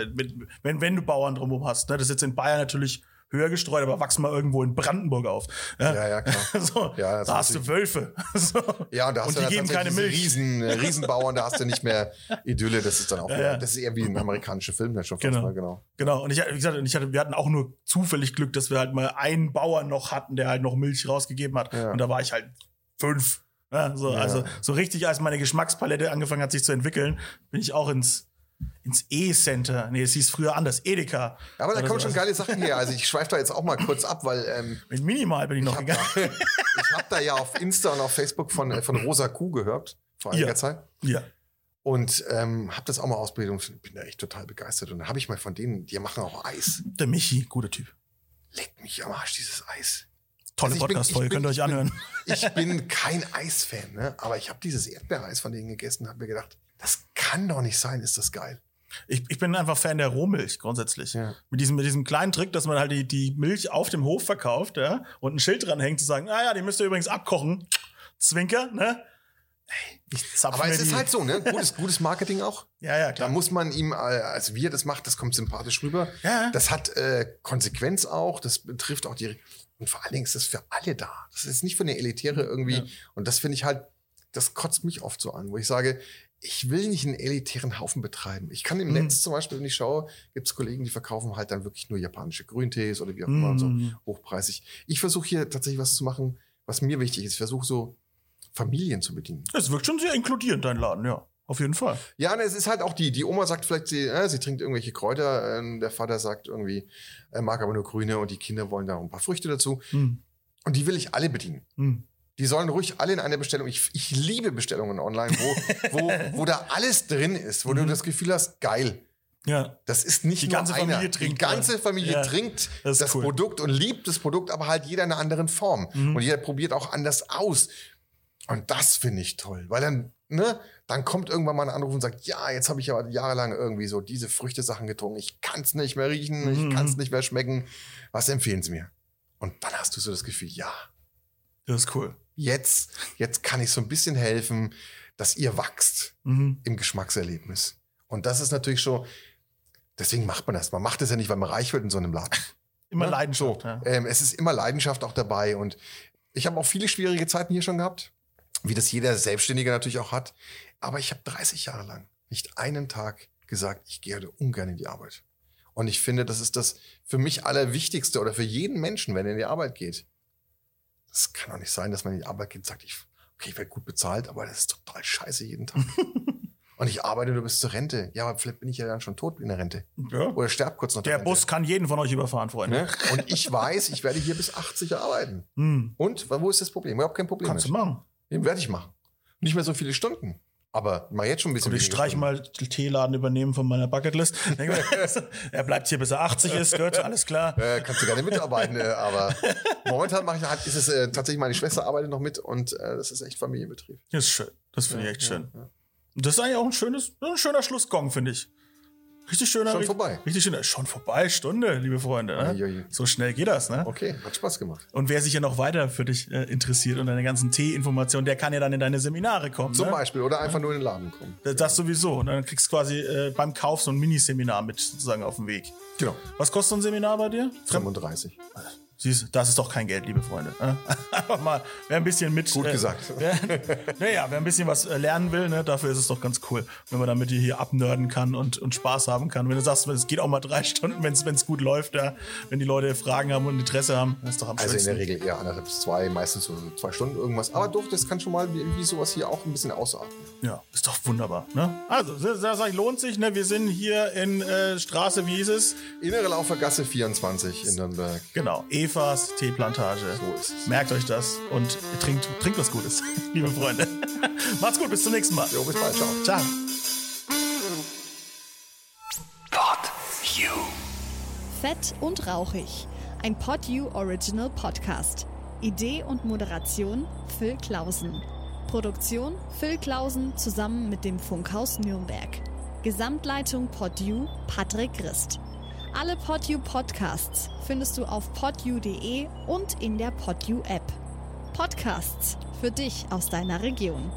wenn, wenn du Bauern drumherum hast, ne? Das ist jetzt in Bayern natürlich höher gestreut, aber wachs mal irgendwo in Brandenburg auf. Ja, ja, ja klar. so, Ja, da hast du Wölfe. so. Ja, und da hast Und du die geben keine Milch. Riesen, äh, Riesenbauern, da hast du nicht mehr Idylle, das ist dann auch, Ja, wieder, ja. das ist eher wie ein amerikanischer Film, dann schon fast Genau. mal, genau. Genau. Und ich, wie gesagt, ich hatte, wir hatten auch nur zufällig Glück, dass wir halt mal einen Bauern noch hatten, der halt noch Milch rausgegeben hat. Und da war ich halt fünf. Ja, so, Ja. Also so richtig, als meine Geschmackspalette angefangen hat, sich zu entwickeln, bin ich auch ins, ins E-Center. Nee, es hieß früher anders, Edeka. Aber da Oder kommen so. schon geile Sachen her. Also ich schweife da jetzt auch mal kurz ab, weil ähm, Mit Minimal bin ich noch ich habe gegangen. da, ich hab da ja auf Insta und auf Facebook von, äh, von Rosa Kuh gehört, vor einiger Ja. Zeit. Ja. Und ähm, habe das auch mal ausprobiert und bin da echt total begeistert. Und dann habe ich mal von denen, die machen auch Eis. Der Michi, guter Typ. Leck mich am Arsch, dieses Eis. Tolle Also Podcast-Folge, könnt ihr euch bin- anhören. Ich bin kein Eisfan, ne? aber ich habe dieses Erdbeereis von denen gegessen und habe mir gedacht, das kann doch nicht sein, ist das geil. Ich, ich bin einfach Fan der Rohmilch grundsätzlich. Ja. Mit diesem, mit diesem kleinen Trick, dass man halt die, die Milch auf dem Hof verkauft, ja, und ein Schild dran hängt, zu sagen, ah ja, die müsst ihr übrigens abkochen. Zwinker, ne? Ey, ich zapf Aber es ist halt so, ne? Gutes, gutes Marketing auch. Ja, ja, Da klar. muss man ihm, äh, als wir das macht, das kommt sympathisch rüber. Ja. Das hat äh, Konsequenz auch, das betrifft auch die. Und vor allen Dingen ist das für alle da. Das ist nicht für eine Elitäre irgendwie. Ja. Und das finde ich halt, das kotzt mich oft so an, wo ich sage, ich will nicht einen elitären Haufen betreiben. Ich kann im Mhm. Netz zum Beispiel, wenn ich schaue, gibt es Kollegen, die verkaufen halt dann wirklich nur japanische Grüntees oder wie auch immer und so Mhm. hochpreisig. Ich versuche hier tatsächlich was zu machen, was mir wichtig ist. Ich versuche so Familien zu bedienen. Es wirkt schon sehr inkludierend, dein Laden, ja. Auf jeden Fall. Ja, und es ist halt auch die, die Oma sagt vielleicht, sie, äh, sie trinkt irgendwelche Kräuter, ähm, der Vater sagt irgendwie, er mag aber nur grüne und die Kinder wollen da auch ein paar Früchte dazu. Hm. Und die will ich alle bedienen. Hm. Die sollen ruhig alle in einer Bestellung. Ich, ich liebe Bestellungen online, wo, wo, wo da alles drin ist, wo du Mhm. das Gefühl hast, geil. Ja. Das ist nicht Die nur ganze einer. Familie trinkt, Die ganze. Familie Ja, trinkt das das, cool. Produkt und liebt das Produkt, aber halt jeder in einer anderen Form. Mhm. Und jeder probiert auch anders aus. Und das finde ich toll, weil dann, ne, dann kommt irgendwann mal ein Anruf und sagt, ja, jetzt habe ich aber jahrelang irgendwie so diese Früchtesachen getrunken. Ich kann es nicht mehr riechen, Mhm. ich kann es nicht mehr schmecken. Was empfehlen Sie mir? Und dann hast du so das Gefühl, ja, Das ist cool. jetzt, jetzt kann ich so ein bisschen helfen, dass ihr wachst Mhm. im Geschmackserlebnis. Und das ist natürlich schon, deswegen macht man das. Man macht es ja nicht, weil man reich wird in so einem Laden. Immer Ne? Leidenschaft. So, Ja. ähm, es ist immer Leidenschaft auch dabei. Und ich habe auch viele schwierige Zeiten hier schon gehabt, wie das jeder Selbstständige natürlich auch hat. Aber ich habe 30 Jahre lang nicht einen Tag gesagt, ich gehe heute ungern in die Arbeit. Und ich finde, das ist das für mich Allerwichtigste oder für jeden Menschen, wenn er in die Arbeit geht. Das kann doch nicht sein, dass man in die Arbeit geht und sagt, ich, okay, ich werde gut bezahlt, aber das ist total scheiße jeden Tag. und ich arbeite nur bis zur Rente. Ja, aber vielleicht bin ich ja dann schon tot in der Rente. ja. Oder sterb kurz nach Der Rente. Bus kann jeden von euch überfahren, Freunde. Ne? Und ich weiß, ich werde hier bis 80 arbeiten. Hm. Und wo ist das Problem? Überhaupt kein Problem. Kannst du mit. machen. Den werde ich machen. Nicht mehr so viele Stunden. Aber mal jetzt schon ein bisschen. Und ich weniger streich Stunden. mal den Teeladen übernehmen von meiner Bucketlist. Er bleibt hier bis er 80 ist, gut, alles klar. Äh, kannst du gerne mitarbeiten, äh, aber momentan mache ich halt, ist es äh, tatsächlich meine Schwester arbeitet noch mit und äh, das ist echt Familienbetrieb. Das ist schön. Das finde ich echt Ja, schön. ja. Das ist eigentlich auch ein schönes, ein schöner Schlussgong, finde ich. Richtig schöner. Schon vorbei. Richtig schöner. Schon vorbei, Stunde, liebe Freunde. Ne? So schnell geht das, ne? Okay, hat Spaß gemacht. Und wer sich ja noch weiter für dich äh, interessiert und deine ganzen Tee-Informationen, der kann ja dann in deine Seminare kommen. Zum ne? Beispiel. Oder einfach nur in den Laden kommen. Das- Das sowieso. Und dann kriegst du quasi äh, beim Kauf so ein Miniseminar mit sozusagen auf dem Weg. Genau. Was kostet so ein Seminar bei dir? 35. Siehst das ist doch kein Geld, liebe Freunde. ne? Einfach mal, wer ein bisschen mit. Gut gesagt. Wer, naja, wer ein bisschen was äh, lernen will, ne, dafür ist es doch ganz cool, wenn man damit hier abnörden kann und, und Spaß haben kann. Wenn du sagst, es geht auch mal drei Stunden, wenn es gut läuft, ja, wenn die Leute Fragen haben und Interesse haben, ist doch am Also in der Regel eher anderthalb bis zwei, meistens so zwei Stunden irgendwas. Aber doch, das kann schon mal wie, wie sowas hier auch ein bisschen ausatmen. Ja, ist doch wunderbar. Ne? Also, das, das lohnt sich. Ne? Wir sind hier in äh, Straße, wie hieß es? Innere Laufergasse 24 in Nürnberg. Genau, Evas Teeplantage. So ist es. Merkt euch das und trinkt, trinkt was Gutes, liebe Freunde. Macht's gut, bis zum nächsten Mal. Jo, bis bald. Ciao. Ciao. Pod You. Fett und rauchig. Ein PodU Original Podcast. Idee und Moderation Phil Klausen. Produktion Phil Klausen zusammen mit dem Funkhaus Nürnberg. Gesamtleitung PodU Patrick Christ. Alle PodU Podcasts findest du auf podu.de und in der PodU App. Podcasts für dich aus deiner Region.